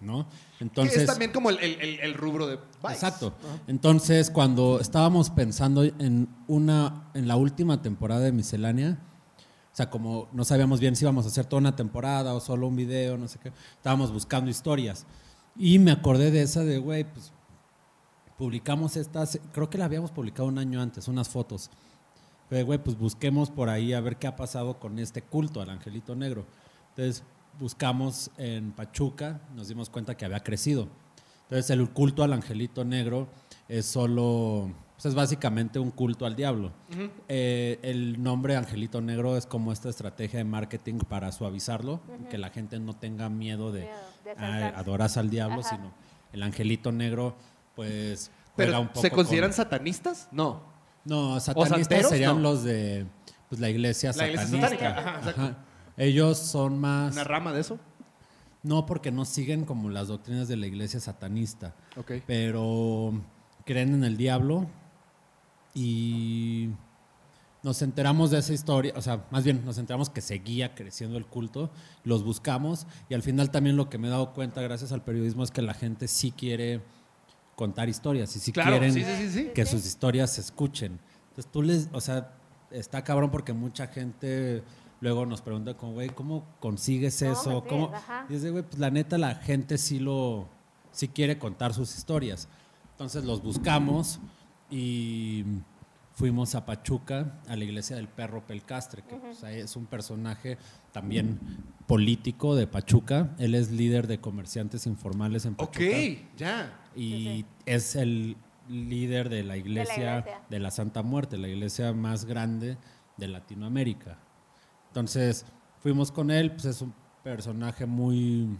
¿no? Entonces, es también como el, el- el- el rubro de bikes. Exacto. Entonces, cuando estábamos pensando en una, en la última temporada de Miscelánea, o sea, como no sabíamos bien si íbamos a hacer toda una temporada o solo un video, no sé qué, estábamos buscando historias. Y me acordé de esa de, güey, pues publicamos estas, creo que la habíamos publicado un año antes, unas fotos. Pero, güey, pues busquemos por ahí a ver qué ha pasado con este culto al angelito negro. Entonces, buscamos en Pachuca, nos dimos cuenta que había crecido. Entonces, el culto al angelito negro es solo, pues es básicamente un culto al diablo. Eh, el nombre angelito negro es como esta estrategia de marketing para suavizarlo, que la gente no tenga miedo de, Miedo de "Ay, acercarse". adorarse al diablo, Ajá. sino el angelito negro, pues juega Pero, un poco ¿se con- consideran satanistas? No. no, satanistas serían no. los de pues, la iglesia La iglesia satánica, ajá, exacto. Ajá. Ellos son más... ¿Una rama de eso? No, porque no siguen como las doctrinas de la iglesia satanista, Ok. pero creen en el diablo y nos enteramos de esa historia, o sea, más bien nos enteramos que seguía creciendo el culto, los buscamos y al final también lo que me he dado cuenta gracias al periodismo es que la gente sí quiere contar historias y sí Claro, quieren sí, sí, sí, sí. que sus historias se escuchen. Entonces tú les, o sea, está cabrón porque mucha gente luego nos pregunta como, güey, ¿cómo consigues ¿Cómo eso? consigues? ¿Cómo? Ajá. Y es de, güey, pues la neta la gente sí lo, sí quiere contar sus historias. Entonces los buscamos y fuimos a Pachuca, a la iglesia del perro Pelcastre, que pues, es un personaje también político de Pachuca. Él es líder de comerciantes informales en Ok, Pachuca ya. y es el líder de la iglesia iglesia. de la Santa Muerte, la iglesia más grande de Latinoamérica. Entonces, fuimos con él, pues es un personaje muy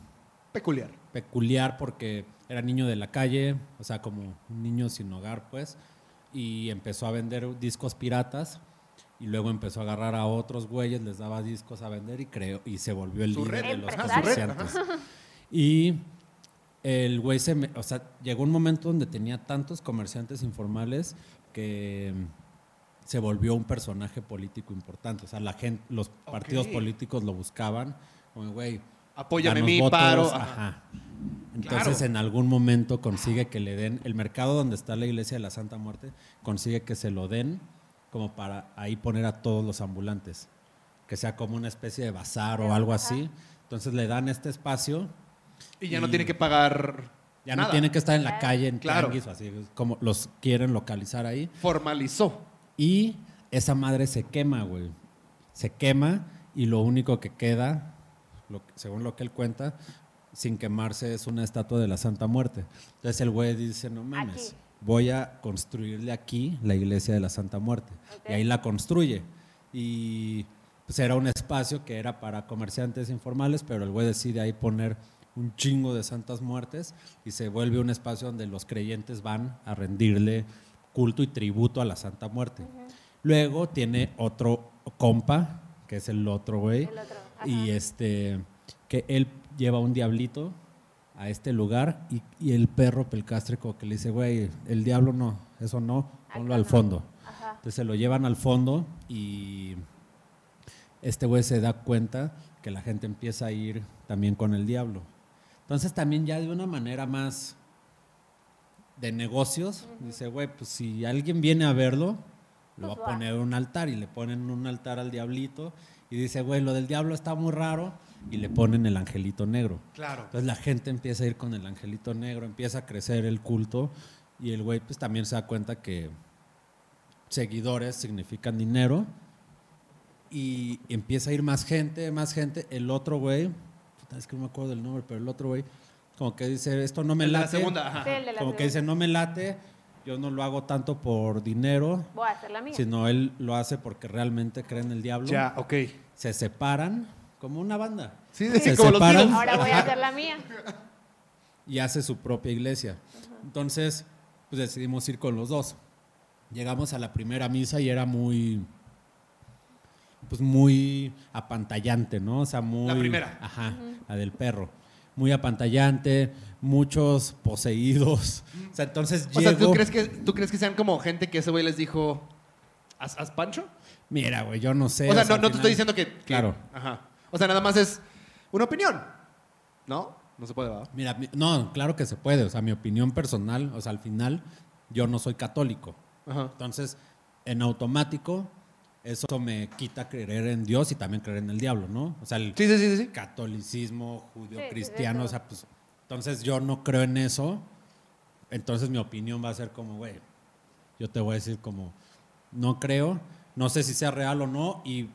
Peculiar. peculiar porque era niño de la calle, o sea, como un niño sin hogar, pues, y empezó a vender discos piratas y luego empezó a agarrar a otros güeyes, les daba discos a vender y creó y se volvió el Su líder red. de los comerciantes. Y el güey se, me- o sea, llegó un momento donde tenía tantos comerciantes informales que se volvió un personaje político importante, o sea, la gente, los partidos políticos lo buscaban, como güey, Apóyame mi votos, paro. Ajá. ajá. Entonces Claro. en algún momento consigue que le den, el mercado donde está la iglesia de la Santa Muerte, consigue que se lo den como para ahí poner a todos los ambulantes, que sea como una especie de bazar o algo así. Entonces le dan este espacio, Y ya no tiene que pagar. ya nada. no tiene que estar en la calle en Claro. tianguis o así, es como los quieren localizar ahí. Formalizó. Y esa madre se quema, güey. Se quema y lo único que queda, lo según lo que él cuenta, sin quemarse es una estatua de la Santa Muerte. Entonces el güey dice, no mames, Aquí. voy a construirle aquí la iglesia de la Santa Muerte. Y ahí la construye. Y pues era un espacio que era para comerciantes informales, pero el güey decide ahí poner un chingo de santas muertes y se vuelve un espacio donde los creyentes van a rendirle culto y tributo a la Santa Muerte. Luego tiene otro compa, que es el otro güey, El otro, ajá. y este, que él lleva un diablito a este lugar y, y el perro pelcastre como que le dice, güey, el diablo no, eso no, ponlo Acá al no. fondo. Ajá. Entonces se lo llevan al fondo y este güey se da cuenta que la gente empieza a ir también con el diablo. Entonces también ya de una manera más de negocios, dice, güey, pues si alguien viene a verlo, lo va Pues a va. poner un altar y le ponen un altar al diablito y dice, güey, lo del diablo está muy raro y le ponen el angelito negro. Claro. Entonces la gente empieza a ir con el angelito negro, empieza a crecer el culto y el güey pues también se da cuenta que seguidores significan dinero y empieza a ir más gente, más gente. El otro güey, es que no me acuerdo del nombre, pero el otro güey como que dice, esto no me El de la late. segunda, ajá. Sí, el de la Como que dice, no me late, yo no lo hago tanto por dinero, Voy a hacer la mía. sino él lo hace porque realmente cree en el diablo. Ya, ok. Se separan como una banda. Sí, Se sí, como los separan. Beatles. Ahora voy a hacer la mía. y hace su propia iglesia. Entonces, pues decidimos ir con los dos. Llegamos a la primera misa y era muy, pues muy apantallante, ¿no? O sea, muy... La primera. Ajá, la del perro. Muy apantallante, muchos poseídos. O sea, entonces O sea, ¿tú crees, que, ¿tú crees que sean como gente que ese güey les dijo, ¿haz, haz pancho? Mira, güey, yo no sé. o sea, no, no te estoy diciendo que, que- Claro. Ajá. O sea, nada más es una opinión, ¿no? No se puede, ¿verdad? Mira, mi- no, claro que se puede. O sea, mi opinión personal, o sea, al final, yo no soy católico. Ajá. Entonces, en automático, eso me quita creer en Dios y también creer en el diablo, ¿no? O sea, el Sí, sí, sí, catolicismo, judío, Sí, sí, cristiano, eso. o sea, pues, entonces yo no creo en eso. Entonces mi opinión va a ser como, güey, yo te voy a decir como, no creo, no sé si sea real o no, y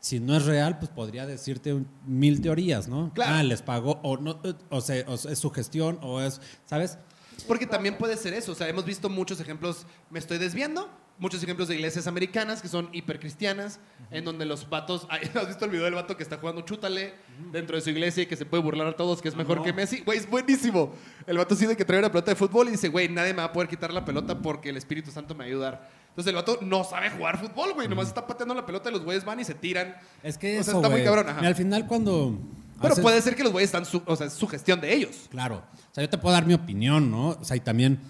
si no es real, pues podría decirte un- mil teorías, ¿no? Claro. Ah, les pagó, o no, eh, o sea, o es su gestión, o es, ¿sabes? Porque también puede ser eso. O sea, hemos visto muchos ejemplos, me estoy desviando, muchos ejemplos de iglesias americanas que son hipercristianas, en donde los vatos. ¿Has visto el video del vato que está jugando chútale dentro de su iglesia y que se puede burlar a todos, que es mejor no. que Messi? Güey, es buenísimo. El vato de que trae una pelota de fútbol y dice, güey, nadie me va a poder quitar la pelota porque el Espíritu Santo me va a ayudar. Entonces el vato no sabe jugar fútbol, güey. Nomás está pateando la pelota y los güeyes van y se tiran. Es que O sea, eso, está muy cabrón, ajá. Mira, al final cuando... Pero haces- puede ser que los güeyes están, su, o sea, es su gestión de ellos. Claro. O sea, yo te puedo dar mi opinión, ¿no? O sea, y también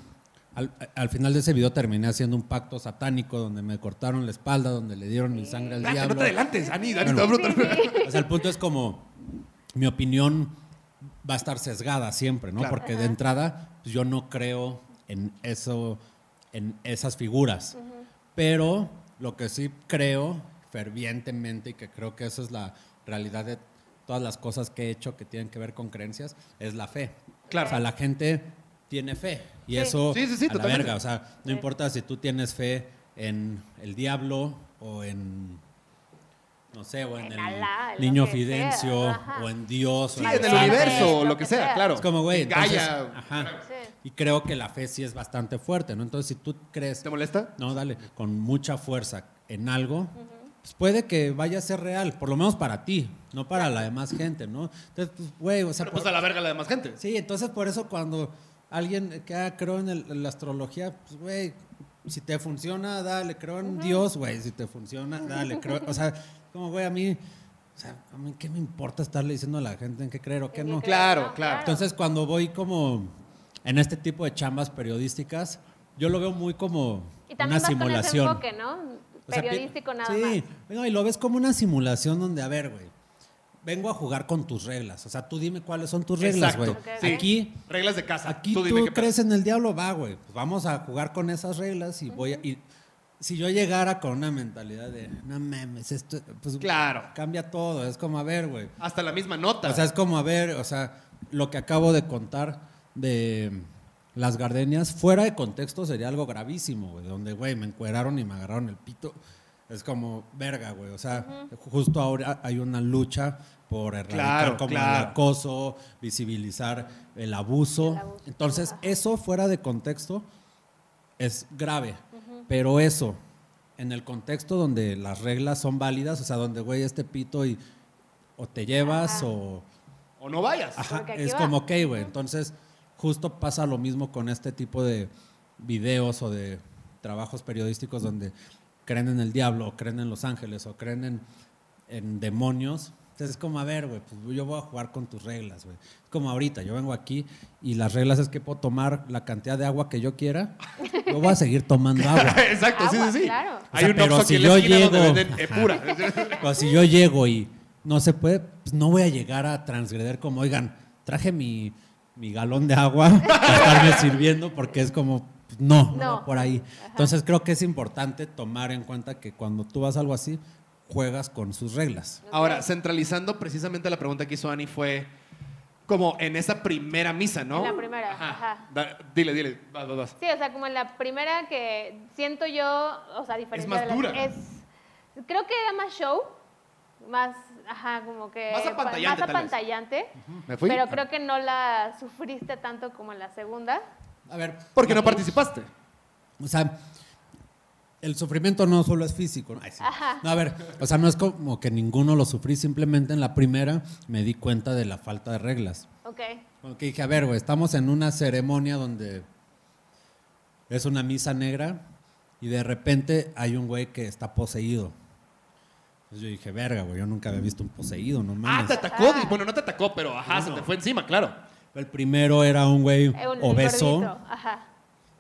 al, al final de ese video terminé haciendo un pacto satánico donde me cortaron la espalda, donde le dieron mi sangre al Espérate, no diablo. te adelantes, Dani, Dani, Bueno. te va a preguntar. O sea, el punto es como mi opinión va a estar sesgada siempre, ¿no? Claro. Porque de entrada pues, yo no creo en eso, en esas figuras. Pero lo que sí creo fervientemente y que creo que esa es la realidad de todas las cosas que he hecho que tienen que ver con creencias es la fe. Claro. O sea, la gente tiene fe y Sí. eso Sí, sí, sí, a la verga, o sea, no Sí. importa si tú tienes fe en el diablo o en no sé, o en, En el Alá, niño Fidencio sea, o en Dios Sí, o en el universo o lo que sea, sea. claro. es como, güey, entonces, Gaia. ajá. Sí. Y creo que la fe sí es bastante fuerte, ¿no? Entonces, si tú crees, ¿Te molesta? no, dale, con mucha fuerza en algo, pues puede que vaya a ser real, por lo menos para ti, no para la demás gente, ¿no? Entonces, pues, güey, o sea, Pero pues por- a la verga la demás gente. sí, entonces por eso cuando alguien que ah, creo en, el- en la astrología, pues, güey, si te funciona, dale, creo en Dios, güey, si te funciona, dale, creo, o sea, como, güey, a mí, o sea, a mí, ¿qué me importa estarle diciendo a la gente en qué creer o qué no? Claro, claro. Entonces, cuando voy como en este tipo de chambas periodísticas, yo lo veo muy como Y una también vas con ese simulación. enfoque, ¿no? O sea, pi- Periodístico nada sí, más. no, y lo ves como una simulación donde, a ver, güey, vengo a jugar con tus reglas. O sea, tú dime cuáles son tus reglas, güey. Aquí, Reglas de casa. aquí tú crees en el diablo, va, güey. Pues vamos a jugar con esas reglas y voy a... Y si yo llegara con una mentalidad de, no mames, esto, pues Claro. cambia todo. Es como, a ver, güey. Hasta la misma nota. O sea, es como, a ver, o sea, lo que acabo de contar de las gardenias, fuera de contexto sería algo gravísimo, güey, donde, güey, me encueraron y me agarraron el pito. Es como, verga, güey. O sea, justo ahora hay una lucha por erradicar Claro, como claro. el acoso, visibilizar el abuso. El abuso, Entonces, eso fuera de contexto es grave. Pero eso, en el contexto donde las reglas son válidas, o sea, donde, güey, este pito y o te llevas Ajá. o... o no vayas. Ajá, es va. como, ok, güey. Entonces, justo pasa lo mismo con este tipo de videos o de trabajos periodísticos donde creen en el diablo, o creen en los ángeles, o creen en, en demonios. Entonces, es como, a ver, güey, pues yo voy a jugar con tus reglas, güey. Es como ahorita, yo vengo aquí y las reglas es que puedo tomar la cantidad de agua que yo quiera. Yo voy a seguir tomando agua. Exacto, sí, Agua, sí, sí. claro. O Hay un pero si yo donde llego- venden eh, pura. Pero si yo llego y no se puede, pues no voy a llegar a transgreder como, oigan, traje mi, mi galón de agua para estarme sirviendo porque es como, no, no, por ahí. Entonces creo que es importante tomar en cuenta que cuando tú vas a algo así, juegas con sus reglas. Ahora, centralizando precisamente la pregunta que hizo Ani fue como en esa primera misa, ¿no? En la primera, ajá. Da- dile, dile, vas, vas, vas. Sí, o sea, como en la primera que siento yo, o sea, diferente más de las- dura. es creo que era más show, más ajá, como que Más apantallante, más tal vez. apantallante, ¿Me fui? pero Ah. creo que no la sufriste tanto como en la segunda. A ver. Porque no participaste. O sea, el sufrimiento no solo es físico. ¿no? Ay, sí. Ajá. No, a ver, o sea, no es como que ninguno lo sufrí, simplemente en la primera me di cuenta de la falta de reglas. Ok. Como que dije, a ver, güey, estamos en una ceremonia donde es una misa negra y de repente hay un güey que está poseído. Entonces yo dije, verga, güey, yo nunca había visto un poseído, no Ah, mames. te atacó. di- Bueno, no te atacó, pero ajá, se te fue encima, claro. El primero era un güey Eh, un- obeso. Ajá.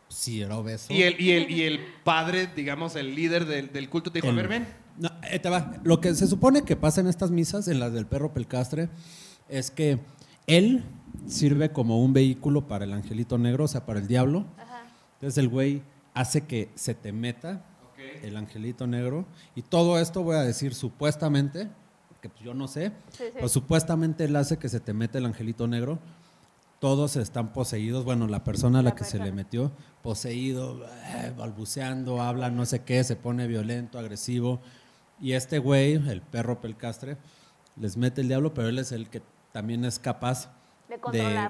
Sí, era obeso. Y el, y el, y el padre, digamos, el líder del, del culto te dijo, a ver, ven. No, ahí te va. Lo que se supone que pasa en estas misas, en las del perro pelcastre, es que él sirve como un vehículo para el angelito negro, o sea, para el diablo. Ajá. Entonces el güey hace que se te meta el angelito negro. Y todo esto voy a decir supuestamente, que pues yo no sé, Sí, sí. pero supuestamente él hace que se te meta el angelito negro. Todos están poseídos, bueno, la persona a la, La que se le metió, poseído, eh, balbuceando, habla no sé qué, se pone violento, agresivo. Y este güey, el perro pelcastre, les mete el diablo, pero él es el que también es capaz De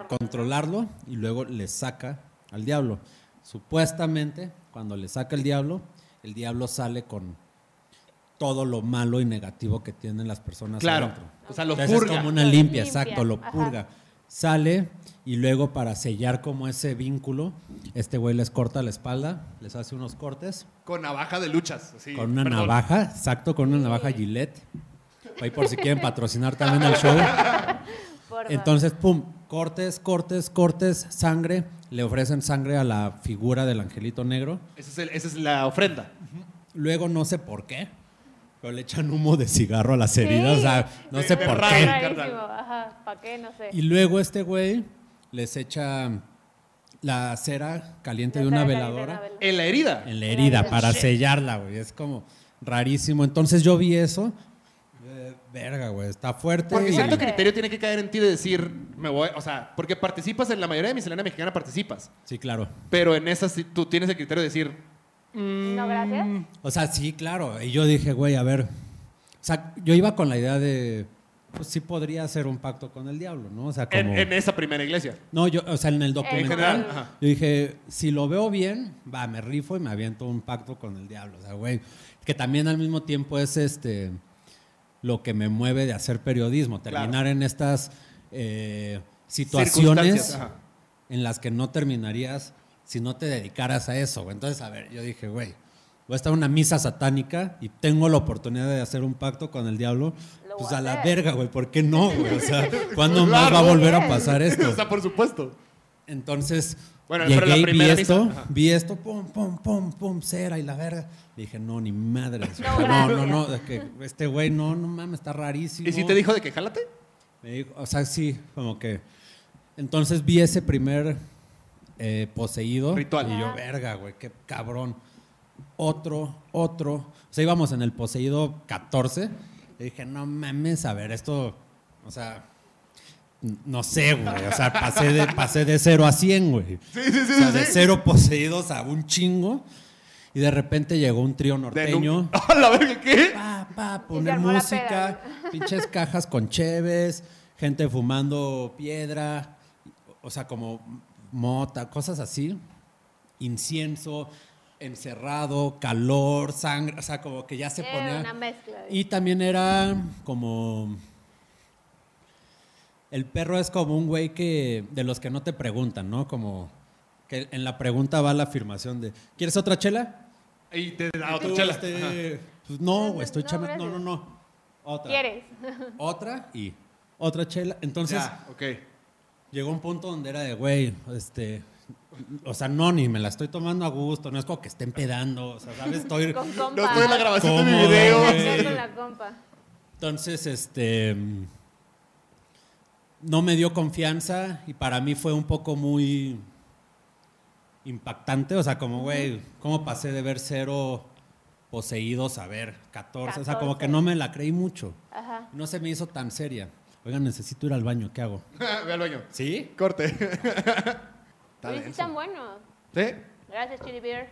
controlarlo, y luego le saca al diablo. Supuestamente, cuando le saca el diablo, el diablo sale con todo lo malo y negativo que tienen las personas Claro. adentro. O sea, lo Entonces purga. es como una limpia, Limpia, exacto, lo ajá. purga. Sale y luego para sellar como ese vínculo, este güey les corta la espalda, les hace unos cortes Con navaja de luchas. así, con una perdón. navaja, exacto, con una navaja Gillette. Ahí por si quieren patrocinar también el show. Entonces, pum, cortes, cortes, cortes, sangre. Le ofrecen sangre a la figura del angelito negro. Esa es, el- esa es la ofrenda. Luego, no sé por qué, pero le echan humo de cigarro a las heridas. O sea, no sé por raro. qué. Rarísimo, ajá, ¿para qué? No sé. Y luego este güey les echa la cera caliente de una de veladora. En la herida. en la herida para Shit. sellarla, güey. Es como rarísimo. Entonces yo vi eso. eh, Verga, güey. Está fuerte. Porque cierto Sí. criterio tiene que caer en ti de decir, me voy, o sea, porque participas en la mayoría de miscelánea mexicana, participas. Sí, claro. Pero en esa sí tú tienes el criterio de decir, No, gracias. O sea, sí, claro. Y yo dije, güey, a ver. O sea, yo iba con la idea de. Pues sí podría hacer un pacto con el diablo, ¿no? O sea, como. en, en esa primera iglesia. No, yo, o sea, en el En documental. general, ajá. Yo dije, si lo veo bien, va, me rifo y me aviento un pacto con el diablo. O sea, güey. Que también al mismo tiempo es este. Lo que me mueve de hacer periodismo. Claro. Terminar en estas eh, situaciones en las que no terminarías si no te dedicaras a eso. güey. Entonces, a ver, yo dije, güey, voy a estar en una misa satánica y tengo la oportunidad de hacer un pacto con el diablo. Pues a a la verga, güey, ¿por qué no, güey? O sea, ¿cuándo más va a volver a pasar esto? o sea, por supuesto. Entonces, Bueno, pero llegué la y vi primera esto, misa, vi esto, pum, pum, pum, pum, cera y la verga. Dije, no, ni madre. No, no, no, que este güey, no, no mames, está rarísimo. ¿Y si te dijo de que jálate? Me dijo, o sea, sí, como que. Entonces vi ese primer eh, poseído. Ritual. Y yo, verga, güey, qué cabrón. Otro, otro. O sea, íbamos en el poseído 14. Y dije, no mames, a ver, esto. O sea. No sé, güey. O sea, pasé de, pasé de 0 a 100, güey. Sí, sí, sí. O sea, sí. de cero poseídos a un chingo. Y de repente llegó un trío norteño. ¡A la verga qué! Pa, pa, poner música, pinches cajas con cheves, gente fumando piedra, o sea, como mota, cosas así. Incienso, encerrado, calor, sangre, o sea, como que ya se Era ponía. una mezcla. Y también era como. El perro es como un güey que. de los que no te preguntan, ¿no? Como. que en la pregunta va la afirmación de. ¿Quieres otra chela? Y te da otra chela. este, pues no, güey, estoy No, chame- No, no, no. Otra. ¿Quieres? Otra y otra chela. Entonces, Ya, ok. llegó un punto donde era de, güey, este. O sea, no, ni me la estoy tomando a gusto. No es como que estén pedando. O sea, ¿sabes? Estoy. Con compa. No estoy en la grabación de mi video. güey. Con la compa. Entonces, este. No me dio confianza y para mí fue un poco muy impactante. O sea, como, güey, ¿cómo pasé de ver cero poseídos a ver 14? O sea, como que 14. no me la creí mucho. Ajá. No se me hizo tan seria. Oigan, necesito ir al baño, ¿qué hago? Ve al baño. ¿Sí? Corte. Está Oye, sí están buenos. ¿Sí? Gracias, Chili Beer.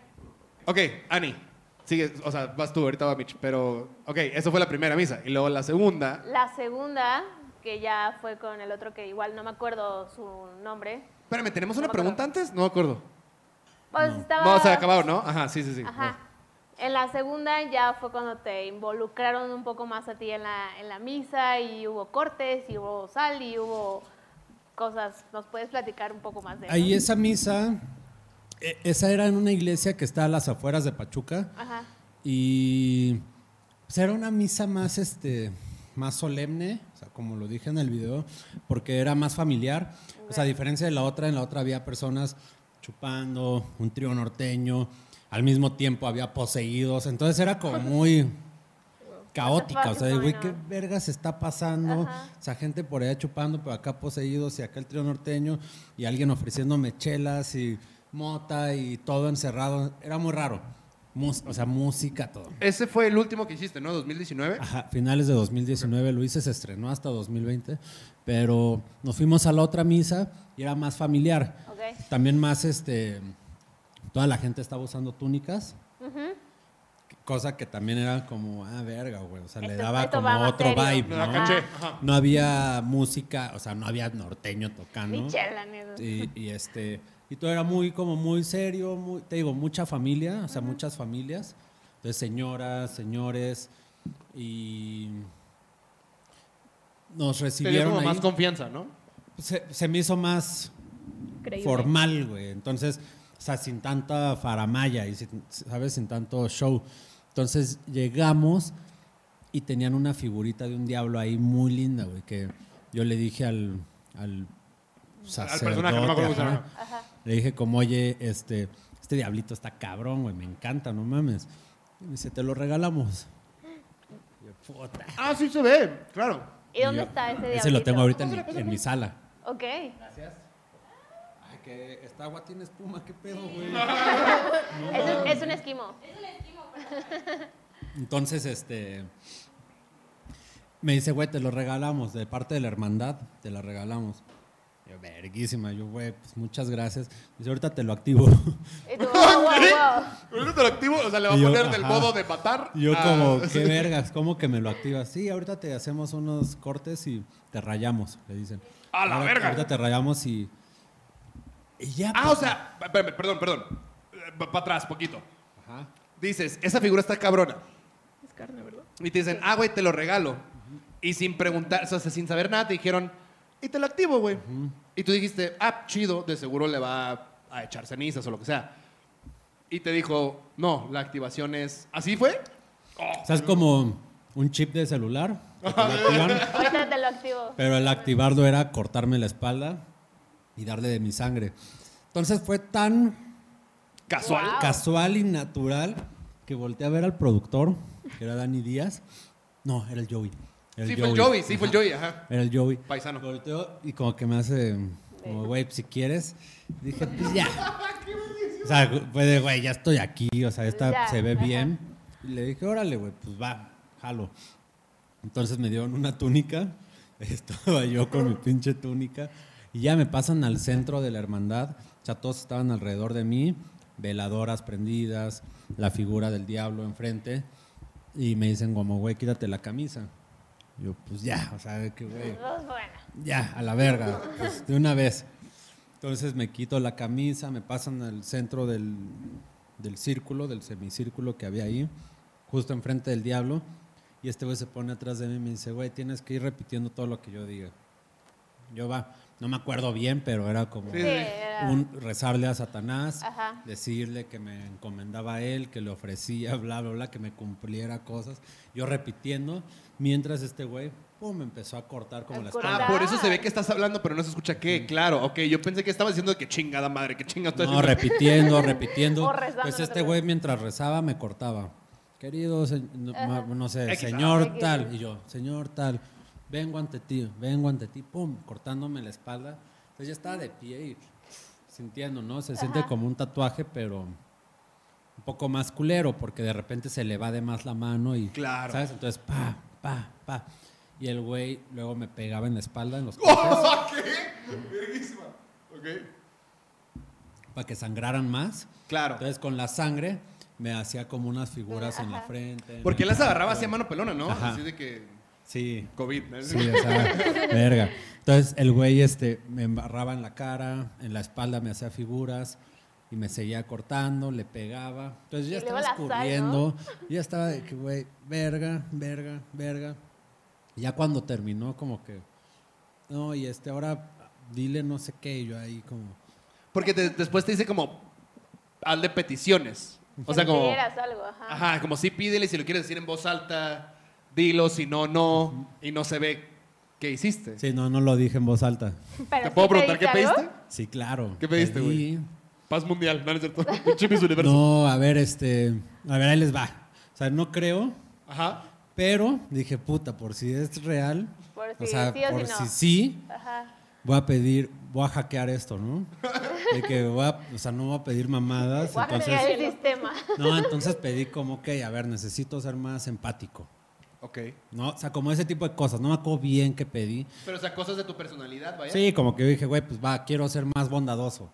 Ok, Ani. Sigue, o sea, vas tú, ahorita va Mitch. Pero, ok, eso fue la primera misa. Y luego la segunda. La segunda, que ya fue con el otro que igual no me acuerdo su nombre. Espérame, ¿tenemos No una pregunta antes? No me acuerdo. Pues estaba... No, se ha acabado, ¿no? Ajá, sí, sí, sí. Ajá. En la segunda ya fue cuando te involucraron un poco más a ti en la, en la misa y hubo cortes y hubo sal y hubo cosas. ¿Nos puedes platicar un poco más de eso? Ahí esa misa, e- esa era en una iglesia que está a las afueras de Pachuca. Ajá. Y pues, era una misa más, este, más solemne, o sea, como lo dije en el video, porque era más familiar. O sea, a diferencia de la otra, en la otra había personas chupando, un trío norteño, al mismo tiempo había poseídos, entonces era como muy... caótica. O sea, güey, ¿qué vergas está pasando? Ajá. O sea, gente por allá chupando, pero acá poseídos y acá el trío norteño y alguien ofreciéndome chelas y mota y todo encerrado. Era muy raro. Mus- o sea, música, todo. Ese fue el último que hiciste, ¿no? 2019. Ajá, finales de 2019 lo hice, se estrenó hasta 2020, pero nos fuimos a la otra misa y era más familiar. Ok. También más, este, toda la gente estaba usando túnicas, cosa que también era como, ah, verga, güey, o sea, le daba como otro serio. vibe, ¿no? caché. Ajá. Ajá. No había música, o sea, no había norteño tocando. Y, y, este y todo era muy como muy serio, muy, te digo, mucha familia, o sea, muchas familias. Entonces, señoras, señores y nos Te recibieron como ahí. más confianza, ¿no? se, se me hizo más formal, güey. Entonces, o sea, sin tanta faramaya y sin- sabes, sin tanto show. Entonces, llegamos y tenían una figurita de un diablo ahí muy linda, güey, que yo le dije al al sacerdote, personaje, no me acuerdo cómo se ajá, llama. Ajá. le dije como, oye, este, este diablito está cabrón, güey, me encanta, no mames. Y me dice, te lo regalamos. Y yo, puta. Ah, sí se ve, claro. ¿Y dónde yo- está ese diablito? Ese lo tengo ahorita en mi, en mi sala. Ok. Ay, que esta agua tiene espuma, qué pedo, güey. Es un, es un esquimo. Entonces, este. Me dice, güey, te lo regalamos. De parte de la hermandad, te la regalamos. Yo, verguísima. Yo, güey, pues muchas gracias. Dice, ahorita te lo activo. Y tú, wow, wow, wow. Ahorita te lo activo, o sea, le va a yo, poner del ajá. modo de matar. Y yo, a- como, qué vergas, ¿cómo que me lo activas? Sí, ahorita te hacemos unos cortes y te rayamos, le dicen. ¡A la Ahora- verga! Ahorita te rayamos y. Y ya. Ah, pues, o sea, perdón, perdón. Para atrás, poquito. Ajá. Dices, esa figura está cabrona. Es carne, ¿verdad? Y te dicen, ah, güey, te lo regalo. Y sin preguntar, o sea, sin saber nada, te dijeron, y te lo activo, güey. Y tú dijiste, ah, chido, de seguro le va a echar cenizas o lo que sea. Y te dijo, no, la activación es. ¿Así fue? O sea, es como un chip de celular. que te lo activan. Ahorita te lo activo. Pero el activarlo era cortarme la espalda y darle de mi sangre. Entonces fue tan Casual. Wow. casual y natural que volteé a ver al productor, que era Dani Díaz. No, era el Joey. Era Sí, fue el Joey, sí, fue el Ajá. Joey, ajá. Era el Joey. Paisano. Volteo y como que me hace, como, güey, si quieres. Dije, pues ya. O sea, fue de, güey, ya estoy aquí, o sea, esta Ya, se ve ajá. bien. Y le dije, órale, güey, pues va, jalo. Entonces me dieron una túnica, estaba yo con mi pinche túnica, y ya me pasan al centro de la hermandad, o sea, todos estaban alrededor de mí, veladoras prendidas, la figura del diablo enfrente, y me dicen como, güey, quítate la camisa. Yo, pues ya, o sea, que, güey, ya, a la verga, pues, de una vez. Entonces me quito la camisa, me pasan al centro del, del círculo, del semicírculo que había ahí, justo enfrente del diablo, y este güey se pone atrás de mí y me dice, güey, tienes que ir repitiendo todo lo que yo diga. Yo va, no me acuerdo bien, pero era como Sí, era- un rezarle a Satanás, Ajá. decirle que me encomendaba a él, que le ofrecía, bla, bla, bla, que me cumpliera cosas. Yo repitiendo, mientras este güey, pum, me empezó a cortar como A la cortar. espalda. Ah, por eso se ve que estás hablando, pero no se escucha qué. Claro, ok. Yo pensé que estabas diciendo que chingada madre, que chinga estoy No, haciendo. repitiendo, repitiendo. Pues este güey mientras rezaba me cortaba. Querido, se- no, sé, X. señor X. tal. Y yo, señor tal, vengo ante ti, vengo ante ti, pum, cortándome la espalda. Entonces ya estaba de pie y sintiendo, ¿no? Se siente como un tatuaje, pero un poco más culero, porque de repente se le va de más la mano y. Claro. ¿Sabes? Entonces, pa, pa, pa. Y el güey luego me pegaba en la espalda, en los ¡Oh! ¿Qué? Verguísima. Ok. para que sangraran más. Claro. Entonces con la sangre me hacía como unas figuras en la frente. en Porque él las agarraba así a mano pelona, ¿no? Ajá. Así de que. Sí. COVID. ¿no? Sí, o sea, verga. Entonces el güey este, me embarraba en la cara, en la espalda me hacía figuras y me seguía cortando, le pegaba. Entonces ya estaba sal, escurriendo. y Ya estaba de que, güey, verga, verga, verga. Y ya cuando terminó, como que, no, y este, ahora dile no sé qué, y yo ahí como... Porque te- después te dice como. Hazle peticiones. O sea, como. algo, ajá. Ajá, como sí pídele, si lo quieres decir en voz alta, dilo, si no, no. Y no se ve qué hiciste. Sí, no, no lo dije en voz alta. Pero ¿Te sí puedo preguntar qué pediste algo. pediste? Sí, claro. ¿Qué pediste, güey? Pedí- Paz mundial, no, no es cierto. Universo. No, a ver, este. A ver, ahí les va. O sea, no creo, Ajá. Pero dije, puta, por si es real, Por o si sea, sí o por si no. si sí, Ajá. voy a pedir, voy a hackear esto, ¿no? De que voy a, o sea, no voy a pedir mamadas. Voy a Entonces, hackear el sistema. no, entonces pedí como que, a ver, necesito ser más empático. Ok. ¿No? O sea, como ese tipo de cosas. No me acuerdo bien qué pedí. Pero, o sea, cosas de tu personalidad, vaya. Sí, como que dije, güey, pues va, quiero ser más bondadoso.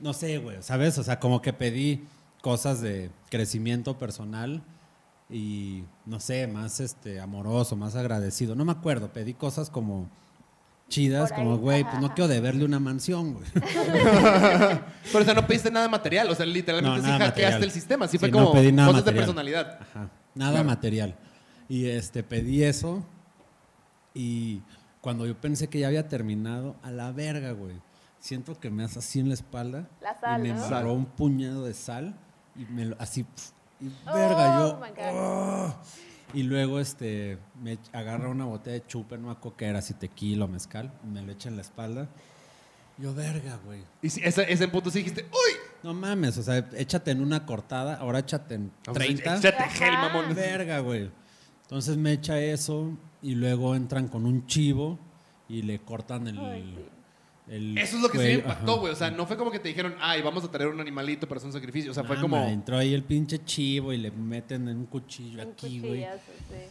No sé, güey, ¿sabes? O sea, como que pedí cosas de crecimiento personal y, no sé, más este, amoroso, más agradecido. No me acuerdo, pedí cosas como chidas, como, güey, pues no quiero deberle una mansión, güey. Pero, o sea, no pediste nada material. O sea, literalmente No, sí hackeaste material. el sistema. Sí, Sí, fue no como pedí nada cosas de personalidad. Ajá, nada Claro. material. Y este, pedí eso y cuando yo pensé que ya había terminado, a la verga, güey. Siento que me hace así en la espalda La sal, y me ¿no? embarró un puñado de sal y me lo, así, pf, y verga, Oh, yo. my God. "Oh". Y luego este, me agarra una botella de chupe, no me acuerdo qué era, si tequila o mezcal, y me lo echa en la espalda. Yo, verga, güey. Y sí, ese, ese punto sí dijiste, ¡uy! No mames, o sea, échate en una cortada, ahora échate en O sea, 30. Échate gel, mamón. Verga, güey. Entonces me echa eso y luego entran con un chivo y le cortan el. Ay, el Eso es lo que sí me cuello. impactó, güey. O sea, no fue como que te dijeron, ay, vamos a traer un animalito para hacer un sacrificio. O sea, fue como. entró ahí el pinche chivo y le meten en un cuchillo Un aquí, güey. sí.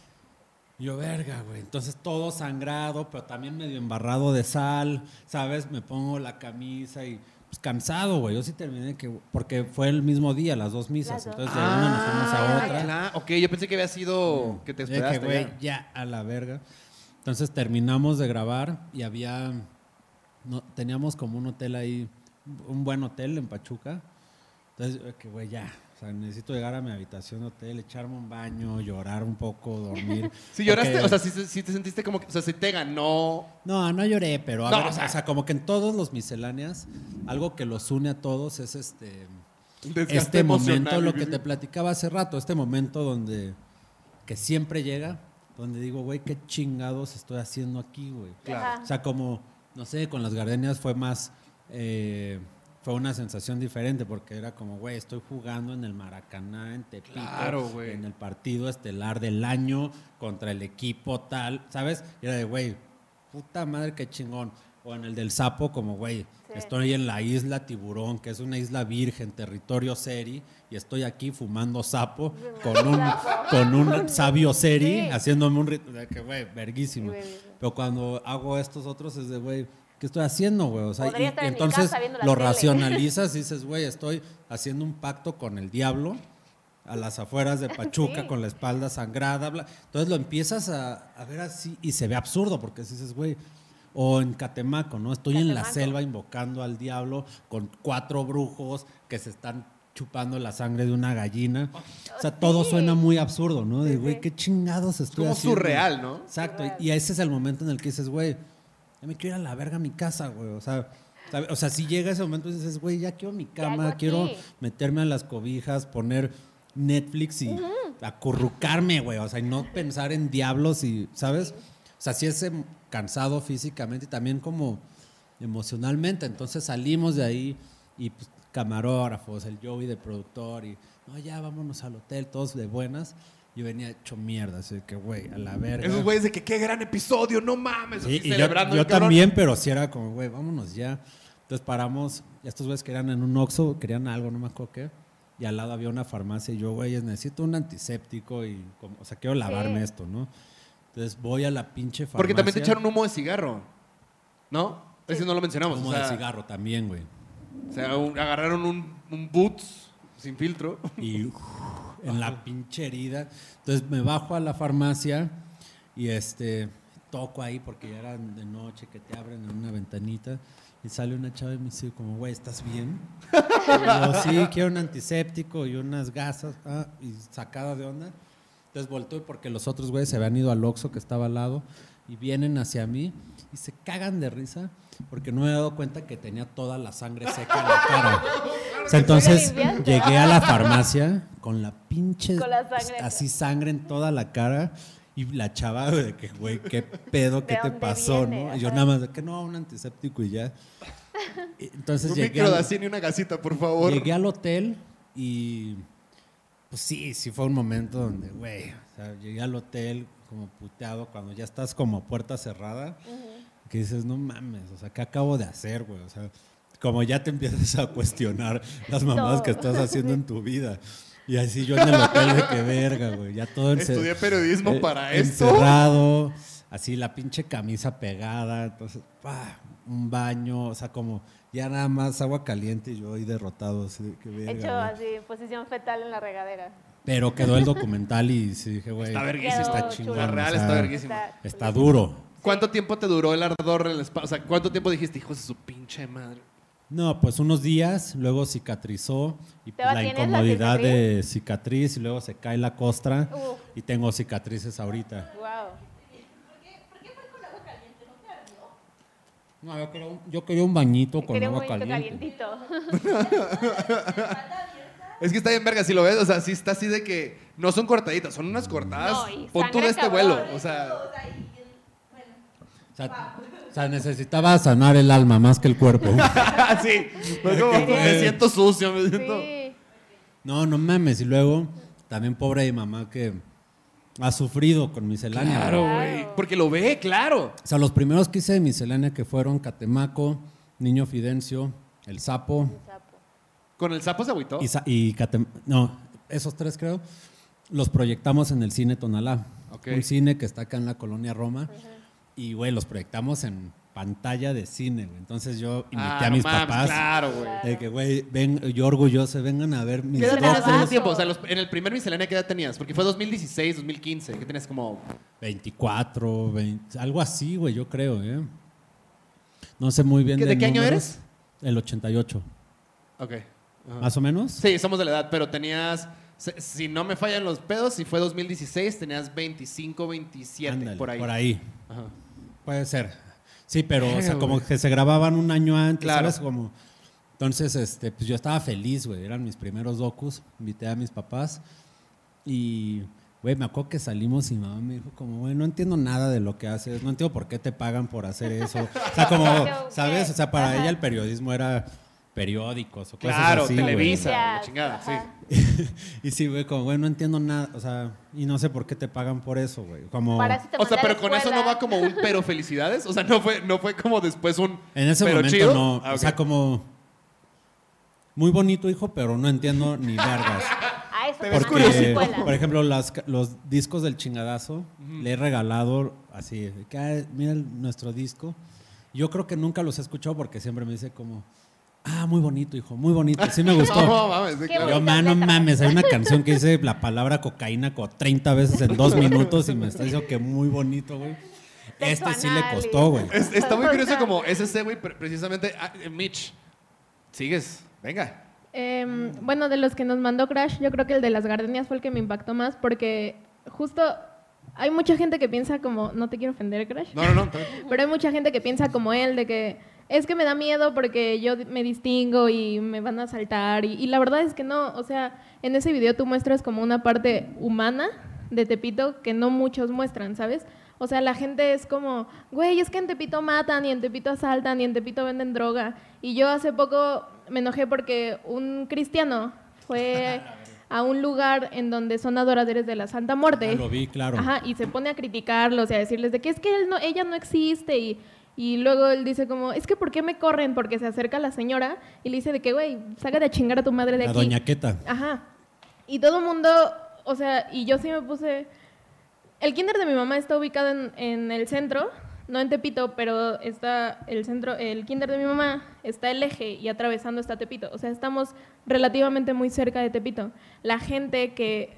Yo, verga, güey. Entonces todo sangrado, pero también medio embarrado de sal, ¿sabes? Me pongo la camisa y pues cansado, güey. Yo sí terminé que. Porque fue el mismo día, las dos misas. Las dos. Entonces de una nos fuimos a Ah, otra. claro. Ok, yo pensé que había sido que te esperaste. güey, ya. ya a la verga. Entonces terminamos de grabar y había. No, teníamos como un hotel ahí, un buen hotel en Pachuca. Entonces, que güey, ya. O sea, necesito llegar a mi habitación de hotel, echarme un baño, llorar un poco, dormir. Si lloraste, Porque- o sea, sí, sí te sentiste como que, o sea, se te ganó. No, no lloré, pero a No, ver, o sea- o sea, como que en todos los misceláneas, algo que los une a todos es este desgaste este momento, lo que te platicaba hace rato, este momento donde que siempre llega, donde digo, güey, qué chingados estoy haciendo aquí, güey. Claro. O sea, como, no sé, con las gardenias fue más, eh, fue una sensación diferente porque era como, güey, estoy jugando en el Maracaná, en Tepito, Claro, en el partido estelar del año contra el equipo tal, ¿sabes? Y era de, güey, puta madre, qué chingón. O en el del sapo, como, güey, Sí. estoy en la isla Tiburón, que es una isla virgen, territorio seri, y estoy aquí fumando sapo con un, con un sabio seri, Sí. haciéndome un ritmo, de que, güey, verguísimo. Pero cuando hago estos otros es de, güey, ¿qué estoy haciendo, güey? O sea, y- entonces lo tele. racionalizas y dices, güey, estoy haciendo un pacto con el diablo a las afueras de Pachuca Sí. con la espalda sangrada. bla. Entonces lo empiezas a, a ver así y se ve absurdo porque dices, güey, o en Catemaco, ¿no? Estoy en la selva invocando al diablo con cuatro brujos que se están chupando la sangre de una gallina. O sea, todo sí. suena muy absurdo, ¿no? De, güey, qué chingados Es estoy como haciendo. surreal, ¿no? Exacto, Surreal. y ese es el momento en el que dices, güey, ya me quiero ir a la verga a mi casa, güey. O sea, o sea, si llega ese momento y dices, güey, ya quiero mi cama, quiero meterme a las cobijas, poner Netflix y acurrucarme, güey. O sea, y no pensar en diablos y, ¿sabes? O sea, sí es em, cansado físicamente y también como emocionalmente. Entonces salimos de ahí y pues, camarógrafos, el Joey de productor y, no, ya vámonos al hotel, todos de buenas. Yo venía hecho mierda, así que, güey, a la verga. Esos güeyes de que qué gran episodio, no mames. Sí, y celebrando yo también, pero sí era como, güey, vámonos ya. Entonces paramos, y estos güeyes querían en un Oxxo, querían algo, no me acuerdo qué. Y al lado había una farmacia y yo, güey, necesito un antiséptico y, como- o sea, quiero lavarme Sí. esto, ¿no? Entonces voy a la pinche farmacia. Porque también te echaron humo de cigarro. ¿No? Ese no lo mencionamos. Humo o sea, de cigarro también, güey. O sea, un- agarraron un, un Boots sin filtro. y en la pinche herida. Entonces me bajo a la farmacia y este toco ahí porque ya era de noche que te abren en una ventanita y sale una chava y me dice como, güey, ¿estás bien? Yo, sí, quiero un antiséptico y unas gasas ah, y sacada de onda. Entonces volteo porque los otros güeyes se habían ido al Oxxo que estaba al lado y vienen hacia mí y se cagan de risa porque no me he dado cuenta que tenía toda la sangre seca en la cara. O sea, entonces llegué a la farmacia con la pinche Con la sangre. así sangre en toda la cara y la chava de que güey qué pedo qué ¿De te pasó viene? no y yo nada más de que no un antiséptico y ya Y entonces un llegué al, y una gasita, por favor. llegué al hotel y pues sí sí fue un momento donde güey o sea, llegué al hotel como puteado cuando ya estás como puerta cerrada, que dices, no mames, o sea, ¿qué acabo de hacer, güey? O sea, como ya te empiezas a cuestionar las mamadas que estás haciendo en tu vida. Y así yo en el hotel de que verga, güey, ya todo Estudié periodismo eh, para esto. Encerrado, así la pinche camisa pegada, entonces, pa, un baño, o sea, como ya nada más agua caliente y yo ahí derrotado, así de que verga, Hecho güey. así, posición fetal en la regadera. Pero quedó el documental y sí dije, güey, Está verguísima. está chingón. La real o sea, está verguísima. Está- Está duro. ¿Cuánto tiempo te duró el ardor en el espacio? O sea, ¿cuánto tiempo dijiste, hijos de su pinche madre? No, pues unos días, luego cicatrizó y pues, la ¿Todavía tienes la incomodidad cicatriz? de cicatriz y luego se cae la costra y tengo cicatrices ahorita. Wow. No, yo quería un, yo quería un bañito con Quería un agua bonito caliente. calientito. Es que está bien verga, si lo ves, o sea, sí está así de que no son cortaditas, son unas cortadas. No, y Pon tú sangre de este cabrón. vuelo, o sea, O sea, o sea, necesitaba sanar el alma más que el cuerpo. sí, como, me siento sucio, me siento... Sí. No, no mames. Y luego, también pobre de mi mamá que ha sufrido con miscelánea. Claro, güey. porque lo ve, claro. O sea, los primeros que hice de miscelánea que fueron Catemaco, Niño Fidencio, El Sapo Sapo. ¿Con el sapo se agüitó? y, y Catem- No, esos tres creo. Los proyectamos en el cine Tonalá. Ok. Un cine que está acá en la colonia Roma. Y, güey, los proyectamos en pantalla de cine, güey. Entonces yo invité Ah, a no mis mames, papás. Claro, güey. De que, güey, ven, yo orgulloso, vengan a ver mis ¿Qué edad tenías tiempo? O sea, los- en el primer miscelánea, ¿qué edad tenías? Porque fue 2016, 2015. ¿Qué tenías como...? 24, 20, algo así, güey, yo creo, ¿eh? No sé muy bien. ¿Qué- de qué año números. El 88. Ok. Ajá. ¿Más o menos? Sí, somos de la edad, pero tenías... Si no me fallan los pedos, si fue 2016, tenías 25, 27, Ándale, por ahí. Por ahí. Ajá. Puede ser. Sí, pero, o sea, como que se grababan un año antes, Claro. ¿sabes? Como... Entonces, este, pues yo estaba feliz, güey. Eran mis primeros docus. Invité a mis papás. Y, güey, me acuerdo que salimos y mi mamá me dijo como, güey, no entiendo nada de lo que haces. No entiendo por qué te pagan por hacer eso. O sea, como, ¿sabes? O sea, para Ajá. ella el periodismo era periódicos o cosas Claro, así, güey. Televisa, la chingada, sí. Y sí, güey, como, güey, no entiendo nada. O sea, y no sé por qué te pagan por eso, güey. Como... Para eso te O sea, pero con eso no va como un pero felicidades. O sea, no fue, no fue como después un En ese pero momento chido. no. Ah, O sea, como. Muy bonito, hijo, pero no entiendo ni vergas. A eso Porque, por ejemplo, las los discos del chingadazo, le he regalado así, que, "Ah, mira nuestro disco. Yo creo que nunca los he escuchado porque siempre me dice como, ah, muy bonito, hijo, muy bonito, sí me gustó. No, mames, sí, claro. Yo, bonitas man, no letras". mames, hay una canción que dice la palabra cocaína como 30 veces en dos minutos y me está diciendo que muy bonito, güey. Este sí le costó, güey. Es- está muy curioso como ese güey, pre- precisamente. ah, eh, Mitch, sigues, venga. Em, bueno, de los que nos mandó Crash, yo creo que el de las gardenias fue el que me impactó más porque justo hay mucha gente que piensa como, no te quiero ofender, Crash, No, no, no. pero hay mucha gente que piensa como él, de que es que me da miedo porque yo me distingo y me van a asaltar. Y, y la verdad es que no, o sea, en ese video tú muestras como una parte humana de Tepito que no muchos muestran, ¿sabes? O sea, la gente es como, güey, es que en Tepito matan y en Tepito asaltan y en Tepito venden droga. Y yo hace poco me enojé porque un cristiano fue a un lugar en donde son adoradores de la Santa Muerte. Ah, lo vi, claro. Ajá, y se pone a criticarlos y a decirles de que es que él no, ella no existe y, y luego él dice como, es que ¿por qué me corren? Porque se acerca la señora y le dice de que, güey, saca de chingar a tu madre de La aquí. doña Queta. Ajá. Y todo el mundo, o sea, y yo sí me puse... El kinder de mi mamá está ubicado en, en el centro, no en Tepito, pero está el centro, el kinder de mi mamá está el eje y atravesando está Tepito. O sea, estamos relativamente muy cerca de Tepito. La gente que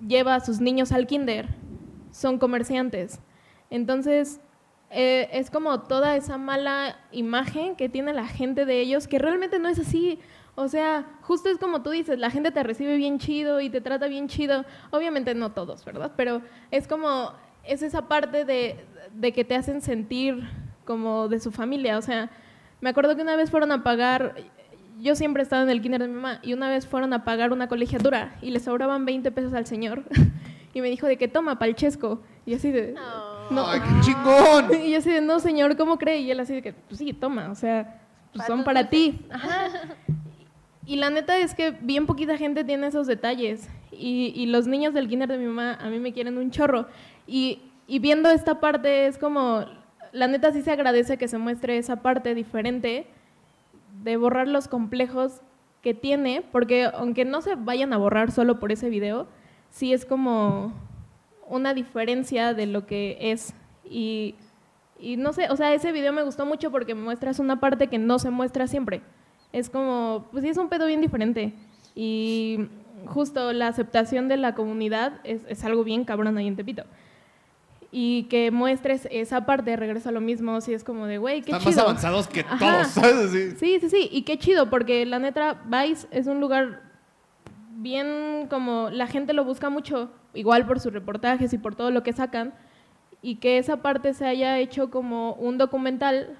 lleva a sus niños al kinder son comerciantes. Entonces, eh, es como toda esa mala imagen que tiene la gente de ellos, que realmente no es así. O sea, justo es como tú dices, la gente te recibe bien chido y te trata bien chido. Obviamente no todos, ¿verdad? Pero es como, es esa parte de, de que te hacen sentir como de su familia. O sea, me acuerdo que una vez fueron a pagar, yo siempre he estado en el kinder de mi mamá, y una vez fueron a pagar una colegiatura y le sobraban 20 pesos al señor. y me dijo de que toma, palchesco. Y así de... No. ¡Ay, qué chingón! Y yo así de, no, señor, ¿cómo cree? Y él así de que, pues sí, toma, o sea, pues son para ti. Ajá. Y la neta es que bien poquita gente tiene esos detalles. Y, y los niños del kinder de mi mamá a mí me quieren un chorro. Y, y viendo esta parte es como, la neta sí se agradece que se muestre esa parte diferente de borrar los complejos que tiene, porque aunque no se vayan a borrar solo por ese video, sí es como una diferencia de lo que es. Y, y no sé, o sea, ese video me gustó mucho porque muestras una parte que no se muestra siempre. Es como, pues sí, es un pedo bien diferente. Y justo la aceptación de la comunidad es, es algo bien cabrón ahí en Tepito. Y que muestres esa parte, regreso a lo mismo, sí es como de, güey, qué Están chido. más avanzados que Ajá. todos, ¿sabes? Así. Sí, sí, sí, y qué chido, porque la neta, Vice es un lugar bien como la gente lo busca mucho, igual por sus reportajes y por todo lo que sacan, y que esa parte se haya hecho como un documental,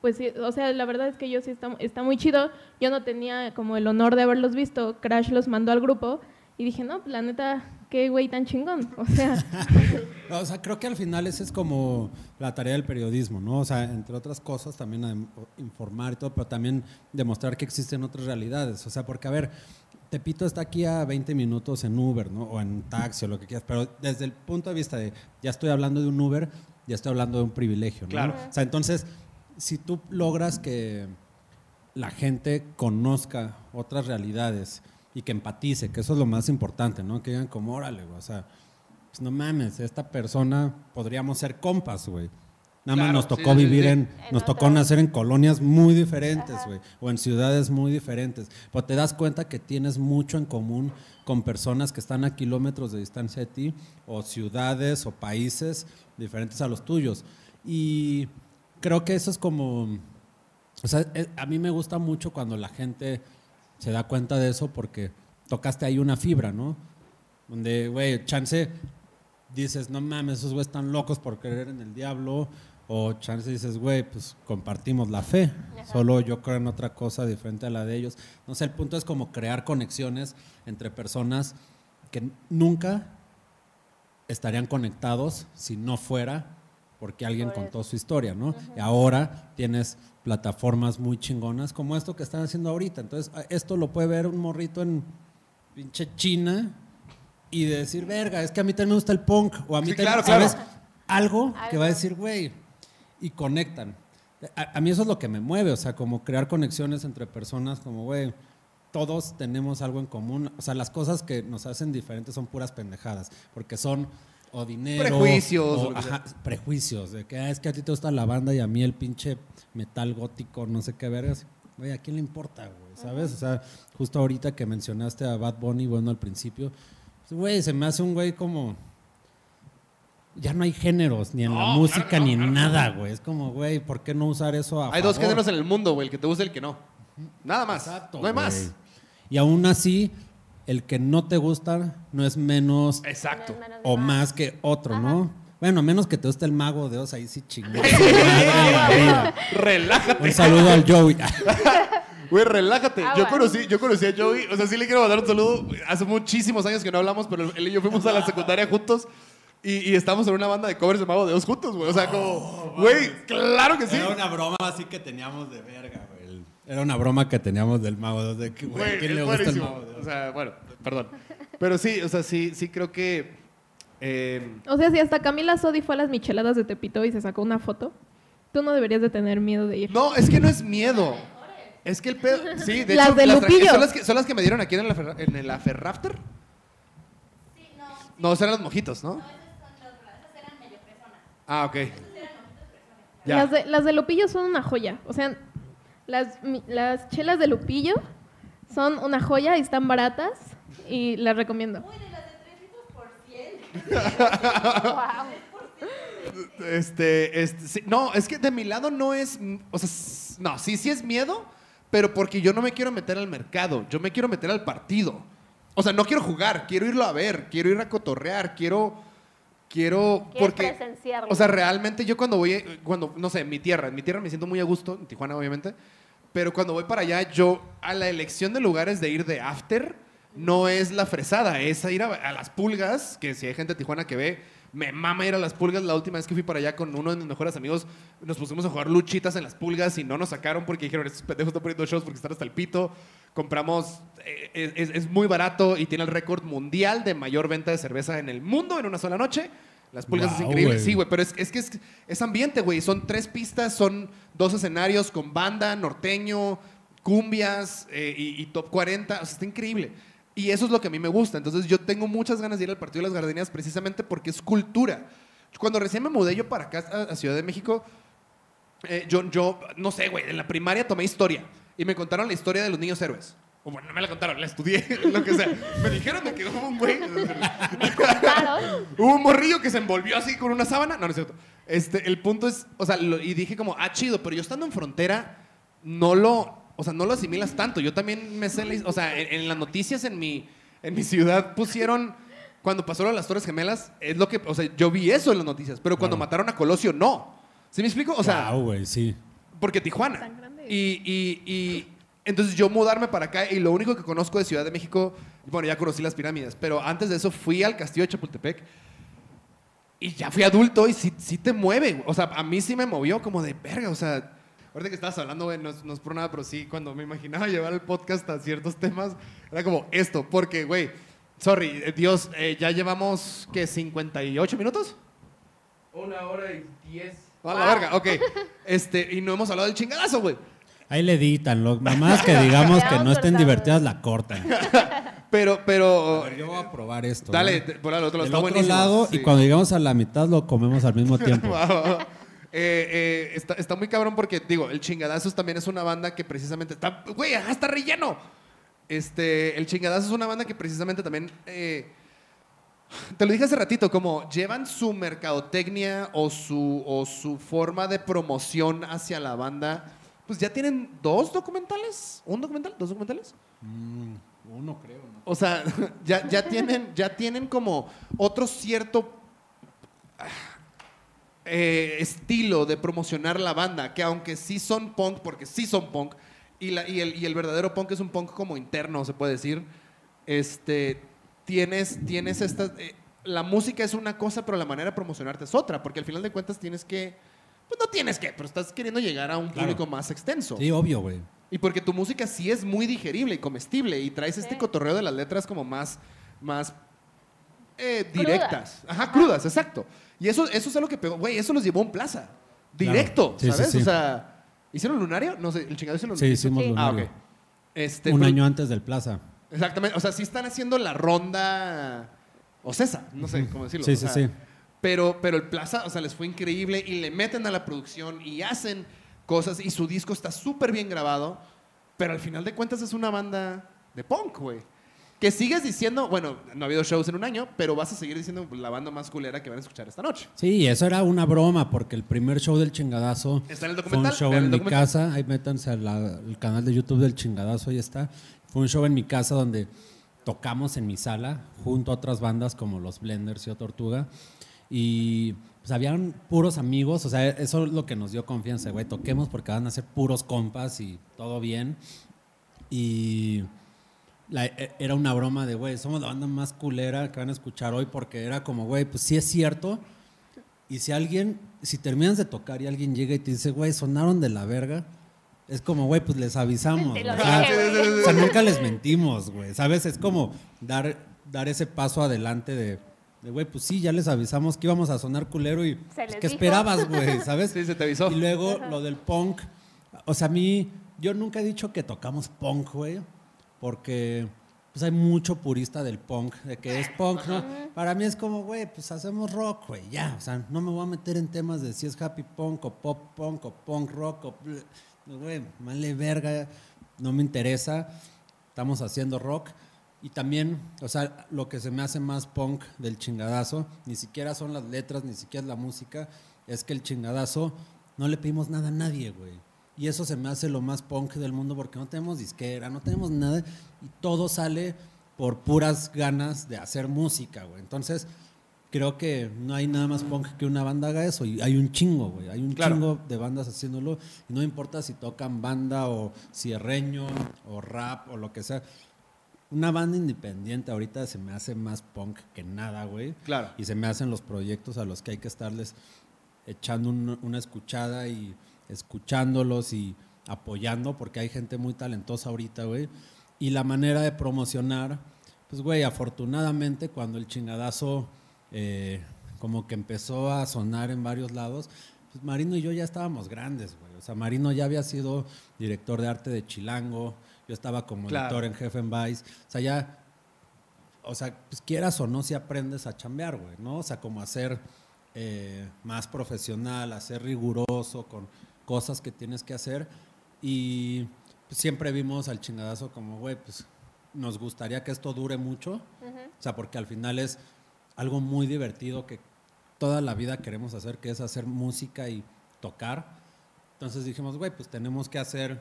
pues o sea, la verdad es que yo sí está, está muy chido, yo no tenía como el honor de haberlos visto, Crash los mandó al grupo, y dije, no, pues, la neta, qué güey tan chingón, o sea, O sea, creo que al final esa es como la tarea del periodismo, ¿no? O sea, entre otras cosas, también a- informar y todo, pero también demostrar que existen otras realidades. O sea, porque, a ver, Tepito está aquí a 20 minutos en Uber, ¿no? O en taxi o lo que quieras, pero desde el punto de vista de, ya estoy hablando de un Uber, ya estoy hablando de un privilegio, ¿no? Claro. O sea, entonces, si tú logras que la gente conozca otras realidades y que empatice, que eso es lo más importante, ¿no? Que digan como, órale, güey, o sea, pues no mames, esta persona podríamos ser compas, güey. Nada más nos tocó sí, vivir sí. en, En nos tocó nacer en colonias muy diferentes, güey, o en ciudades muy diferentes. Pero te das cuenta que tienes mucho en común con personas que están a kilómetros de distancia de ti, o ciudades o países diferentes a los tuyos. Y creo que eso es como, o sea, eh, a mí me gusta mucho cuando la gente se da cuenta de eso porque tocaste ahí una fibra, ¿no? Donde, güey, chance dices, no mames, esos güeyes están locos por creer en el diablo. O chance dices, güey, pues compartimos la fe. Solo yo creo en otra cosa diferente a la de ellos. No sé, el punto es como crear conexiones entre personas que nunca estarían conectados si no fuera porque alguien Por contó su historia, ¿no? Y ahora tienes plataformas muy chingonas como esto que están haciendo ahorita. Entonces, esto lo puede ver un morrito en pinche China y decir, verga, es que a mí también me gusta el punk. O a mí Sí, también, claro, claro. ¿sabes? Algo que va a decir, güey, y conectan. A, a mí eso es lo que me mueve, o sea, como crear conexiones entre personas, como, güey, todos tenemos algo en común. O sea, las cosas que nos hacen diferentes son puras pendejadas, porque son o dinero. Prejuicios, o- ajá, prejuicios, de que ah, es que a ti te gusta la banda y a mí el pinche metal gótico, no sé qué vergas. Güey, ¿a quién le importa, güey? ¿Sabes? O sea, justo ahorita que mencionaste a Bad Bunny, bueno, al principio, pues, güey, se me hace un güey como. Ya no hay géneros, ni en la música, claro, ni no, en claro, nada, güey. Es como, güey, ¿por qué no usar eso a Hay dos géneros en el mundo, güey, el que te gusta y el que no. Nada más. Exacto, no hay güey. más. Y aún así, el que no te gusta no es menos Exacto. Menos o más. más que otro, ¿no? Bueno, a menos que te guste el mago de Oz, ahí sí chingón. Relájate. Un saludo al Joey. Güey, relájate. Ah, yo, bueno. conocí, yo conocí a Joey. O sea, sí le quiero mandar un saludo. Hace muchísimos años que no hablamos, pero él y yo fuimos a la secundaria juntos. Y, y estamos en una banda de covers de Mago de Oz juntos, güey. O sea, como, güey, claro que sí. Era una broma así que teníamos de verga, güey. Era una broma que teníamos del mago de que, güey, Güey, ¿quién le gusta el mago de O Oz? sea, bueno, perdón. Pero sí, o sea, sí, sí creo que. eh, o sea, si hasta Camila Sodi fue a las micheladas de Tepito y se sacó una foto, tú no deberías de tener miedo de ir. no, es que no es miedo. Es que el pedo. Sí, de Las hecho, de tra- Lupillo. Son las, que, son las que me dieron aquí en el, Afer- en el Aferrafter. no. esos eran los mojitos, ¿no? Ah, ok. Ya. Las de, las de Lupillo son una joya. O sea, las, mi- las chelas de Lupillo son una joya y están baratas y las recomiendo. Wow. Este, este, sí, no, es que de mi lado no es, o sea, no, sí, sí es miedo, pero porque yo no me quiero meter al mercado, yo me quiero meter al partido. O sea, no quiero jugar, quiero irlo a ver, quiero ir a cotorrear, quiero, quiero, porque, presenciarlo. o sea, realmente yo cuando voy, cuando, no sé, en mi tierra, en mi tierra me siento muy a gusto, en Tijuana obviamente, pero cuando voy para allá, yo, a la elección de lugares de ir de after, no es la fresada, es ir a, a las pulgas, que si hay gente de Tijuana que ve, Me mama ir a las pulgas. La última vez que fui para allá con uno de mis mejores amigos, nos pusimos a jugar luchitas en las pulgas y no nos sacaron porque dijeron, estos pendejos están poniendo shows porque están hasta el pito. Compramos, eh, es, es muy barato y tiene el récord mundial de mayor venta de cerveza en el mundo en una sola noche. Las pulgas es increíble. Sí, güey, pero es, es que es, es ambiente, güey. Son tres pistas, son dos escenarios con banda, norteño, cumbias eh, y, y top 40. O sea, está increíble. Y eso es lo que a mí me gusta. Entonces yo tengo muchas ganas de ir al Partido de las Gardenias precisamente porque es cultura. Cuando recién me mudé yo para acá, a, Ciudad de México, eh, yo, yo, no sé, güey, en la primaria tomé historia y me contaron la historia de los niños héroes. O bueno, no me la contaron, la estudié, lo que sea. Me dijeron de que hubo un güey. Contaron. Hubo un morrillo que se envolvió así con una sábana. No, no es cierto. Este, el punto es, o sea, lo- y dije como, ah, chido, pero yo estando en frontera, no lo, o sea, no lo asimilas tanto. Yo también me sé, la o sea, en, en las noticias en mi, en mi ciudad pusieron, cuando pasó lo de las Torres Gemelas, es lo que, o sea, yo vi eso en las noticias, pero cuando Claro. mataron a Colosio, no. ¿Sí me explico? O sea, Guau, güey, sí. porque Tijuana. Tan grande. Y, y- y entonces yo mudarme para acá y lo único que conozco de Ciudad de México, bueno, ya conocí las pirámides, pero antes de eso fui al castillo de Chapultepec y ya fui adulto y sí, sí te mueve. O sea, a mí sí me movió como de verga. O sea, ahorita que estabas hablando, güey, no, es- no es por nada, pero sí, cuando me imaginaba llevar el podcast a ciertos temas, era como esto, porque, güey, sorry, eh, Dios, eh, ya llevamos, ¿qué? ¿58 minutos? Una hora y diez. A la verga, ok. Este, y no hemos hablado del chingadazo, güey. Ahí le editan, lo más que digamos que no estén cortando. divertidas la cortan. Pero, pero. A ver, yo voy a probar esto. Dale, ¿no? por el otro lado, El está otro buenísimo. lado Sí. y cuando llegamos a la mitad lo comemos al mismo tiempo. Eh, eh, está, está muy cabrón porque, digo, el Chingadazos también es una banda que precisamente está. Güey, ajá, está relleno. Este, el Chingadazos es una banda que precisamente también. eh, te lo dije hace ratito, como llevan su mercadotecnia o su, o su forma de promoción hacia la banda. Pues ya tienen dos documentales. ¿Un documental? ¿Dos documentales? Mm, uno creo, ¿no? O sea, ya, ya, tienen, ya tienen como otro cierto eh, estilo de promocionar la banda, que aunque sí son punk, porque sí son punk, y, la- y el, y el verdadero punk es un punk como interno, se puede decir, este, tienes, tienes esta... eh, la música es una cosa, pero la manera de promocionarte es otra, porque al final de cuentas tienes que... Pues no tienes que, pero estás queriendo llegar a un Claro. público más extenso. Sí, obvio, güey. Y porque tu música sí es muy digerible y comestible y traes este cotorreo de las letras como más, más eh, Crudas. directas. Ajá, crudas, exacto. Y eso, eso es algo que pegó. Güey, eso los llevó a un plaza. Directo, sí, ¿sabes? sí. O sea, ¿hicieron lunario? No sé, el chingado hicieron Sí, lunario. hicimos Sí. Ah, lunario. ok. Este, Un pero- año antes del Plaza. Exactamente. O sea, sí están haciendo la ronda o César, no sé cómo decirlo. Sí, o sí, sea, sí. Pero, pero el Plaza, o sea, les fue increíble y le meten a la producción y hacen cosas y su disco está súper bien grabado, pero al final de cuentas es una banda de punk, güey. Que sigues diciendo, bueno, no ha habido shows en un año, pero vas a seguir diciendo la banda más culera que van a escuchar esta noche. Sí, eso era una broma, porque el primer show del chingadazo Está en el fue un show en mi casa. Ahí métanse al al canal de YouTube del chingadazo, ahí está. Fue un show en mi casa donde tocamos en mi sala junto a otras bandas como los Blenders y O Tortuga. Y pues habían puros amigos, o sea, eso es lo que nos dio confianza, güey. Toquemos porque van a ser puros compas y todo bien. Y la- e- era una broma de, güey, somos la banda más culera que van a escuchar hoy porque era como, güey, pues sí es cierto. Y si alguien, si terminas de tocar y alguien llega y te dice, güey, sonaron de la verga, es como, güey, pues les avisamos. Te lo güey. O sea, o nunca les mentimos, güey, ¿sabes? Es como dar, dar ese paso adelante de, de, güey, pues sí, ya les avisamos que íbamos a sonar culero y pues, ¿qué esperabas, güey? ¿Sabes? Sí, se te avisó. Y luego lo del punk. O sea, a mí, yo nunca he dicho que tocamos punk, güey, porque pues hay mucho purista del punk, de que es punk, ¿no? Para mí es como, güey, pues hacemos rock, güey, ya. O sea, no me voy a meter en temas de si es happy punk o pop punk o punk rock o... ble- Güey, vale verga, no me interesa. Estamos haciendo rock. Y también, o sea, lo que se me hace más punk del chingadazo, ni siquiera son las letras, ni siquiera es la música, es que el chingadazo no le pedimos nada a nadie, güey. Y eso se me hace lo más punk del mundo porque no tenemos disquera, no tenemos nada y todo sale por puras ganas de hacer música, güey. Entonces, creo que no hay nada más punk que una banda haga eso y hay un chingo, güey. Hay un Claro. chingo de bandas haciéndolo y no importa si tocan banda o cierreño o rap o lo que sea. una banda independiente ahorita se me hace más punk que nada, güey. Claro. Y se me hacen los proyectos a los que hay que estarles echando un- una escuchada y escuchándolos y apoyando, porque hay gente muy talentosa ahorita, güey. Y la manera de promocionar, pues, güey, afortunadamente cuando el chingadazo eh, como que empezó a sonar en varios lados, pues Marino y yo ya estábamos grandes, güey. O sea, Marino ya había sido director de arte de Chilango, yo estaba como Claro. editor en Jefe en Vice. O sea, ya o sea, pues quieras o no, si aprendes a chambear, güey, ¿no? O sea, como a ser eh, más profesional, a ser riguroso con cosas que tienes que hacer. Y pues, siempre vimos al chingadazo como, güey, pues nos gustaría que esto dure mucho. O sea, porque al final es algo muy divertido que toda la vida queremos hacer, que es hacer música y tocar. Entonces dijimos, güey, pues tenemos que hacer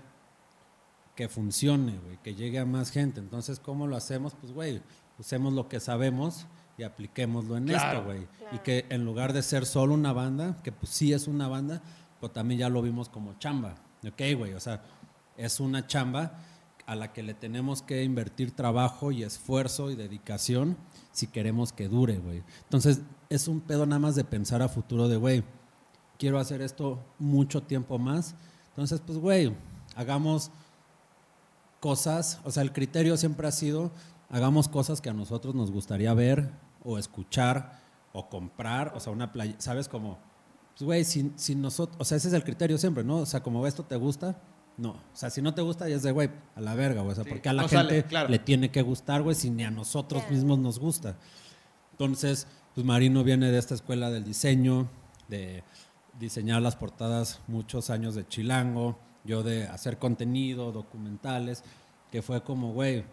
que funcione, güey, que llegue a más gente. Entonces, ¿cómo lo hacemos? Pues, güey, usemos lo que sabemos y apliquémoslo en Claro. esto, güey. Claro. Y que en lugar de ser solo una banda, que pues sí es una banda, pues también ya lo vimos como chamba. Ok, güey, o sea, es una chamba a la que le tenemos que invertir trabajo y esfuerzo y dedicación si queremos que dure, güey. Entonces, es un pedo nada más de pensar a futuro de, güey, quiero hacer esto mucho tiempo más. Entonces, pues, güey, hagamos cosas, o sea, el criterio siempre ha sido, hagamos cosas que a nosotros nos gustaría ver o escuchar o comprar, o sea, una playa, ¿sabes? Como, pues, güey, si, si nosotros, o sea, ese es el criterio siempre, ¿no? O sea, como esto te gusta, no. O sea, si no te gusta, ya es de, güey, a la verga, güey. O sea, Sí, porque a la no gente sale, claro. le tiene que gustar, güey, si ni a nosotros mismos nos gusta. Entonces, pues Marino viene de esta escuela del diseño, de diseñar las portadas muchos años de Chilango, yo de hacer contenido, documentales, que fue como, güey,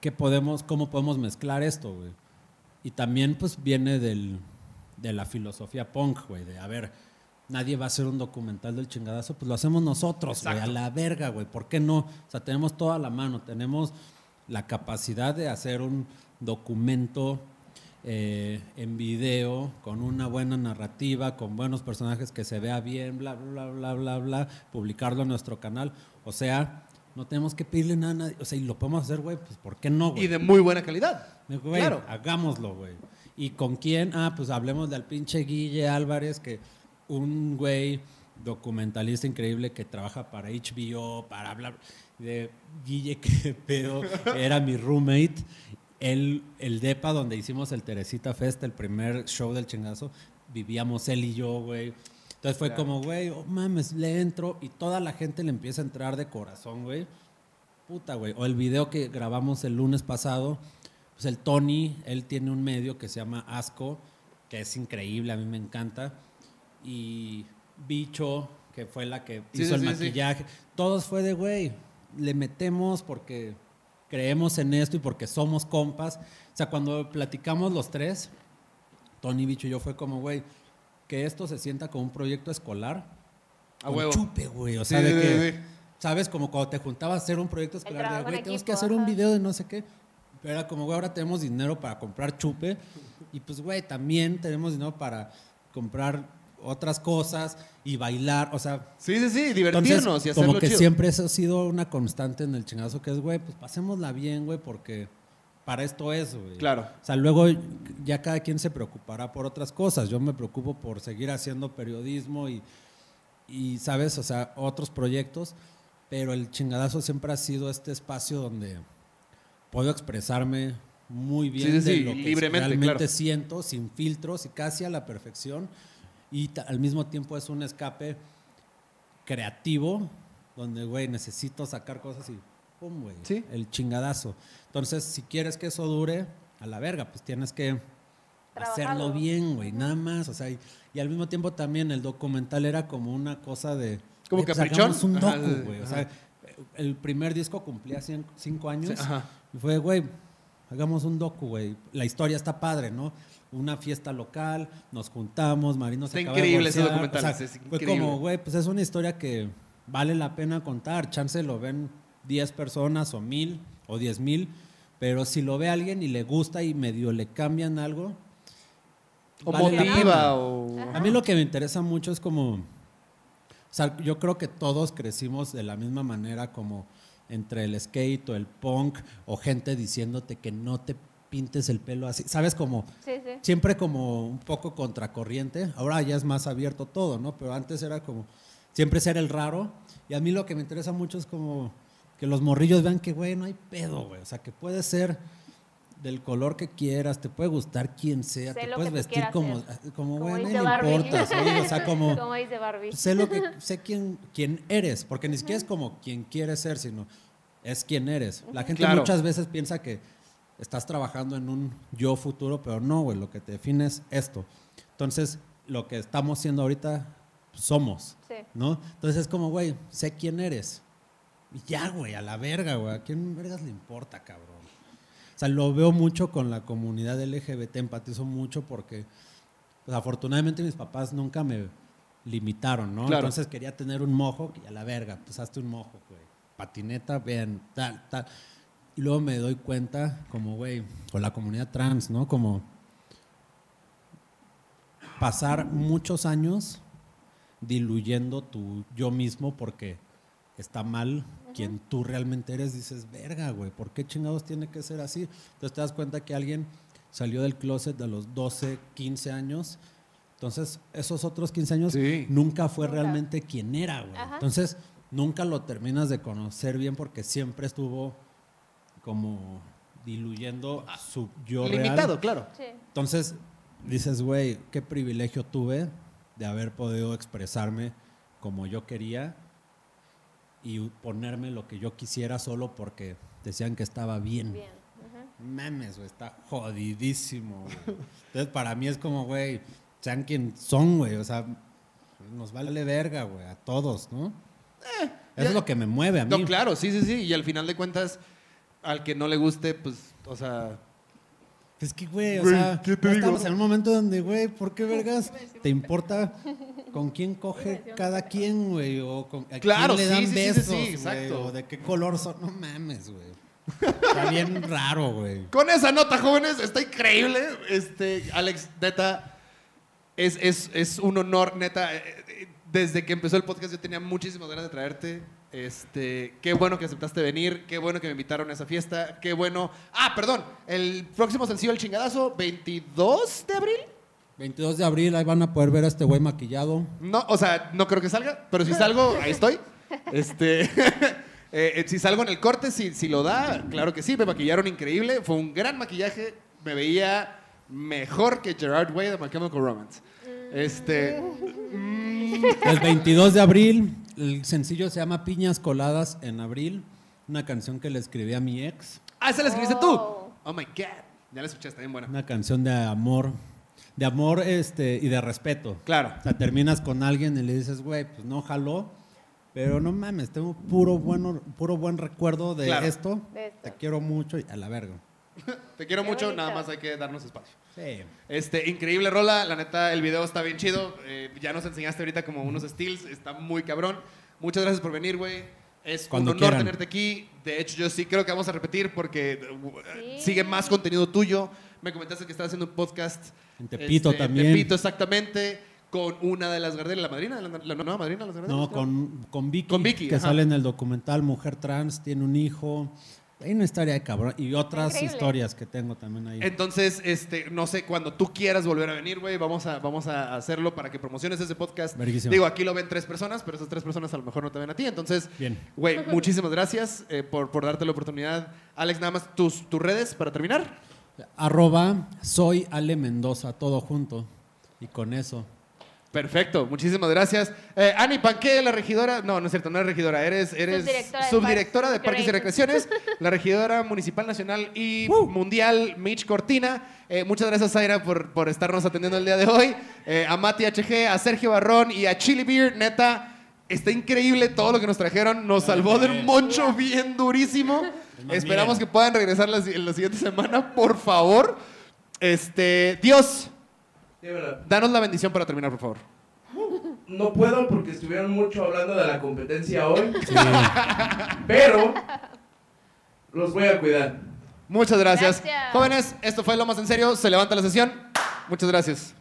¿qué podemos, cómo podemos mezclar esto, güey? Y también, pues, viene del, de la filosofía punk, güey, de, a ver, nadie va a hacer un documental del chingadazo, pues lo hacemos nosotros, güey, a la verga, güey, ¿por qué no? O sea, tenemos toda la mano, tenemos la capacidad de hacer un documento eh, en video, con una buena narrativa, con buenos personajes que se vea bien, bla, bla, bla, bla, bla, publicarlo en nuestro canal. O sea, no tenemos que pedirle nada a nadie. O sea, y lo podemos hacer, güey, pues ¿por qué no, güey? Y de muy buena calidad. Güey, Claro. hagámoslo, güey. ¿Y con quién? Ah, pues hablemos del pinche Guille Álvarez, que un güey documentalista increíble que trabaja para HBO, para hablar de Guille, que pedo, era mi roommate. El, el DEPA donde hicimos el Teresita Fest, el primer show del chingazo, vivíamos él y yo, güey. Entonces fue Claro. como, güey, oh, mames, le entro y toda la gente le empieza a entrar de corazón, güey. Puta, güey. O el video que grabamos el lunes pasado, pues el Tony, él tiene un medio que se llama Asco, que es increíble, a mí me encanta. Y Bicho, que fue la que Sí, hizo sí, el sí, sí. maquillaje. Todos fue de, güey, le metemos porque creemos en esto y porque somos compas. O sea, cuando platicamos los tres, Tony, Bicho y yo, fue como, güey, que esto se sienta como un proyecto escolar. A con huevo. chupe, güey. O Sí, sea, de sí, que, sí, sí. ¿sabes? Como cuando te juntabas a hacer un proyecto escolar, de, güey, tenemos equipo, que hacer un video de no sé qué. Pero era como, güey, ahora tenemos dinero para comprar chupe. Y pues, güey, también tenemos dinero para comprar otras cosas y bailar. O sea, Sí, sí, sí, entonces, divertirnos y hacerlo como que chido. siempre eso ha sido una constante en el chingazo, que es, güey, pues pasémosla bien, güey, porque para esto es, güey. Claro. O sea, luego ya cada quien se preocupará por otras cosas. Yo me preocupo por seguir haciendo periodismo y, y, ¿sabes? O sea, otros proyectos. Pero el chingadazo siempre ha sido este espacio donde puedo expresarme muy bien Sí, sí, de sí, lo que libremente, realmente claro. siento, sin filtros y casi a la perfección. Y al mismo tiempo es un escape creativo, donde, güey, necesito sacar cosas y pum, güey. Sí. El chingadazo. Entonces, si quieres que eso dure, a la verga, pues tienes que hacerlo bien, güey, nada más. O sea, y, y al mismo tiempo también el documental era como una cosa de. Como güey, pues caprichón. un docu, güey. O sea, el primer disco cumplía cien- cinco años. Sí, ajá. Y fue, güey, hagamos un docu, güey. La historia está padre, ¿no? Una fiesta local, nos juntamos, Marino se Está acaba de increíble ese divorciar, documental, o sea, es Fue increíble. como, güey, pues es una historia que vale la pena contar. Chance lo ven 10 personas o mil o 10 mil, pero si lo ve alguien y le gusta y medio le cambian algo. O vale la pena. motiva o... A mí lo que me interesa mucho es como, o sea, yo creo que todos crecimos de la misma manera como entre el skate o el punk o gente diciéndote que no te pintes el pelo así. ¿Sabes? Como Sí, sí. siempre como un poco contracorriente. Ahora ya es más abierto todo, ¿no? Pero antes era como siempre ser el raro. Y a mí lo que me interesa mucho es como que los morrillos vean que, güey, no hay pedo, güey. O sea, que puede ser del color que quieras, te puede gustar quien sea, Sé te lo puedes vestir como, como, Como güey, no Barbie. importa, ¿sí? O sea, como Como dice Barbie. sé lo que sé quién quién eres, porque ni siquiera es como quien quieres ser, sino es quien eres. La gente Claro. muchas veces piensa que estás trabajando en un yo futuro, pero no, güey, lo que te define es esto. Entonces, lo que estamos siendo ahorita somos, Sí. ¿no? Entonces es como, güey, sé quién eres. Y ya, güey, a la verga, güey, ¿a quién vergas le importa, cabrón? Sea, lo veo mucho con la comunidad LGBT, empatizo mucho porque pues, afortunadamente mis papás nunca me limitaron, ¿no? Claro. Entonces quería tener un mojo y a la verga, pues hazte un mojo, güey. Patineta, vean, tal, tal. Y luego me doy cuenta, como, güey, con la comunidad trans, ¿no? Como pasar muchos años diluyendo tu yo mismo porque está mal quien tú realmente eres, dices, verga, güey, ¿por qué chingados tiene que ser así? Entonces te das cuenta que alguien salió del closet a los 12, 15 años. Entonces, esos otros 15 años Sí. nunca fue Nunca. realmente quien era, güey. Ajá. Entonces, nunca lo terminas de conocer bien porque siempre estuvo como diluyendo su yo real. Limitado, claro. Sí. Entonces dices, güey, qué privilegio tuve de haber podido expresarme como yo quería y ponerme lo que yo quisiera solo porque decían que estaba bien. Bien. ujú. Mames, güey, está jodidísimo, güey. Entonces para mí es como, güey, sean quien son, güey, o sea, nos vale verga, güey, a todos, ¿no? Eso ya- es lo que me mueve a mí. No, claro, sí, sí, sí. Y al final de cuentas, al que no le guste, pues, o sea, Es que, güey, o sea, ¿qué te ya digo? estamos en un momento donde, güey, ¿por qué vergas te importa con quién coge cada quien, güey? O con, a Claro, quién le dan sí, besos, sí, güey, exacto. O de qué color son. No mames, güey. Está bien raro, güey. Con esa nota, jóvenes, está increíble. Este, Alex, neta, es, es, es un honor, neta. eh, eh, Desde que empezó el podcast yo tenía muchísimas ganas de traerte. Este, qué bueno que aceptaste venir, qué bueno que me invitaron a esa fiesta, qué bueno. Ah, perdón, el próximo sencillo El Chingadazo, 22 de abril. 22 de abril, ahí van a poder ver a este güey maquillado. No, o sea, no creo que salga, pero si salgo, ahí estoy. Este, eh, eh, si salgo en el corte, si, si lo da, claro que sí, me maquillaron increíble, fue un gran maquillaje, me mejor que Gerard Way de My Chemical Romance. Este, El 22 de abril, el sencillo se llama Piñas Coladas en abril. Una canción que le escribí a mi ex. ah, esa la escribiste tú. Oh. Oh my god, ya la escuchaste, bien buena. Una canción de amor. De amor este, y de respeto. Claro. O sea, terminas con alguien y le dices, güey, pues no jaló, pero no mames, tengo puro, bueno, puro buen recuerdo de, Claro. esto. De esto. Te quiero mucho y a la verga. Te quiero Qué mucho, bonito. nada más hay que darnos espacio. Sí. Este, increíble rola, la neta, el video está bien chido. eh, ya nos enseñaste ahorita como unos steals, está muy cabrón. Muchas gracias por venir, güey. Es Cuando un honor quieran. tenerte aquí. De hecho, yo sí creo que vamos a repetir porque Sí. sigue más contenido tuyo. Me comentaste que estás haciendo un podcast. En Tepito este, también. En Tepito, exactamente. Con una de las Gardelas, la madrina, la, la nueva madrina de las Gardelas. No, con, con Vicky, Con Vicky, que ajá. sale en el documental Mujer Trans, tiene un hijo. Hay una historia de cabrón. Y otras Increíble. historias que tengo también ahí. Entonces, este, no sé, cuando tú quieras volver a venir, güey, vamos a, vamos a hacerlo para que promociones ese podcast. Verguísima. Digo, aquí lo ven tres personas, pero esas tres personas a lo mejor no te ven a ti. Entonces, güey, muchísimas gracias eh, por, por darte la oportunidad. Alex, nada más tus, tus redes para terminar. Arroba soy Ale Mendoza, todo junto. Y con eso. Perfecto, muchísimas gracias. Eh, Ani Panque, la regidora, no, no es cierto, no eres regidora, eres, eres Subdirectora de subdirectora de Parques Parques y Recreaciones, la regidora municipal nacional y mundial Mitch Cortina. Eh, muchas gracias, Zaira, por, por estarnos atendiendo el día de hoy. Eh, a Mati HG, a Sergio Barrón y a Chili Beer, neta, está increíble todo lo que nos trajeron, nos salvó de un moncho bien durísimo. Esperamos que puedan regresar la, la siguiente semana, por favor. Este, Dios, danos la bendición para terminar, por favor. No puedo porque estuvieron mucho hablando de la competencia hoy, pero los voy a cuidar. Muchas gracias. Gracias. Jóvenes, esto fue lo más en serio. Se levanta la sesión. Muchas gracias.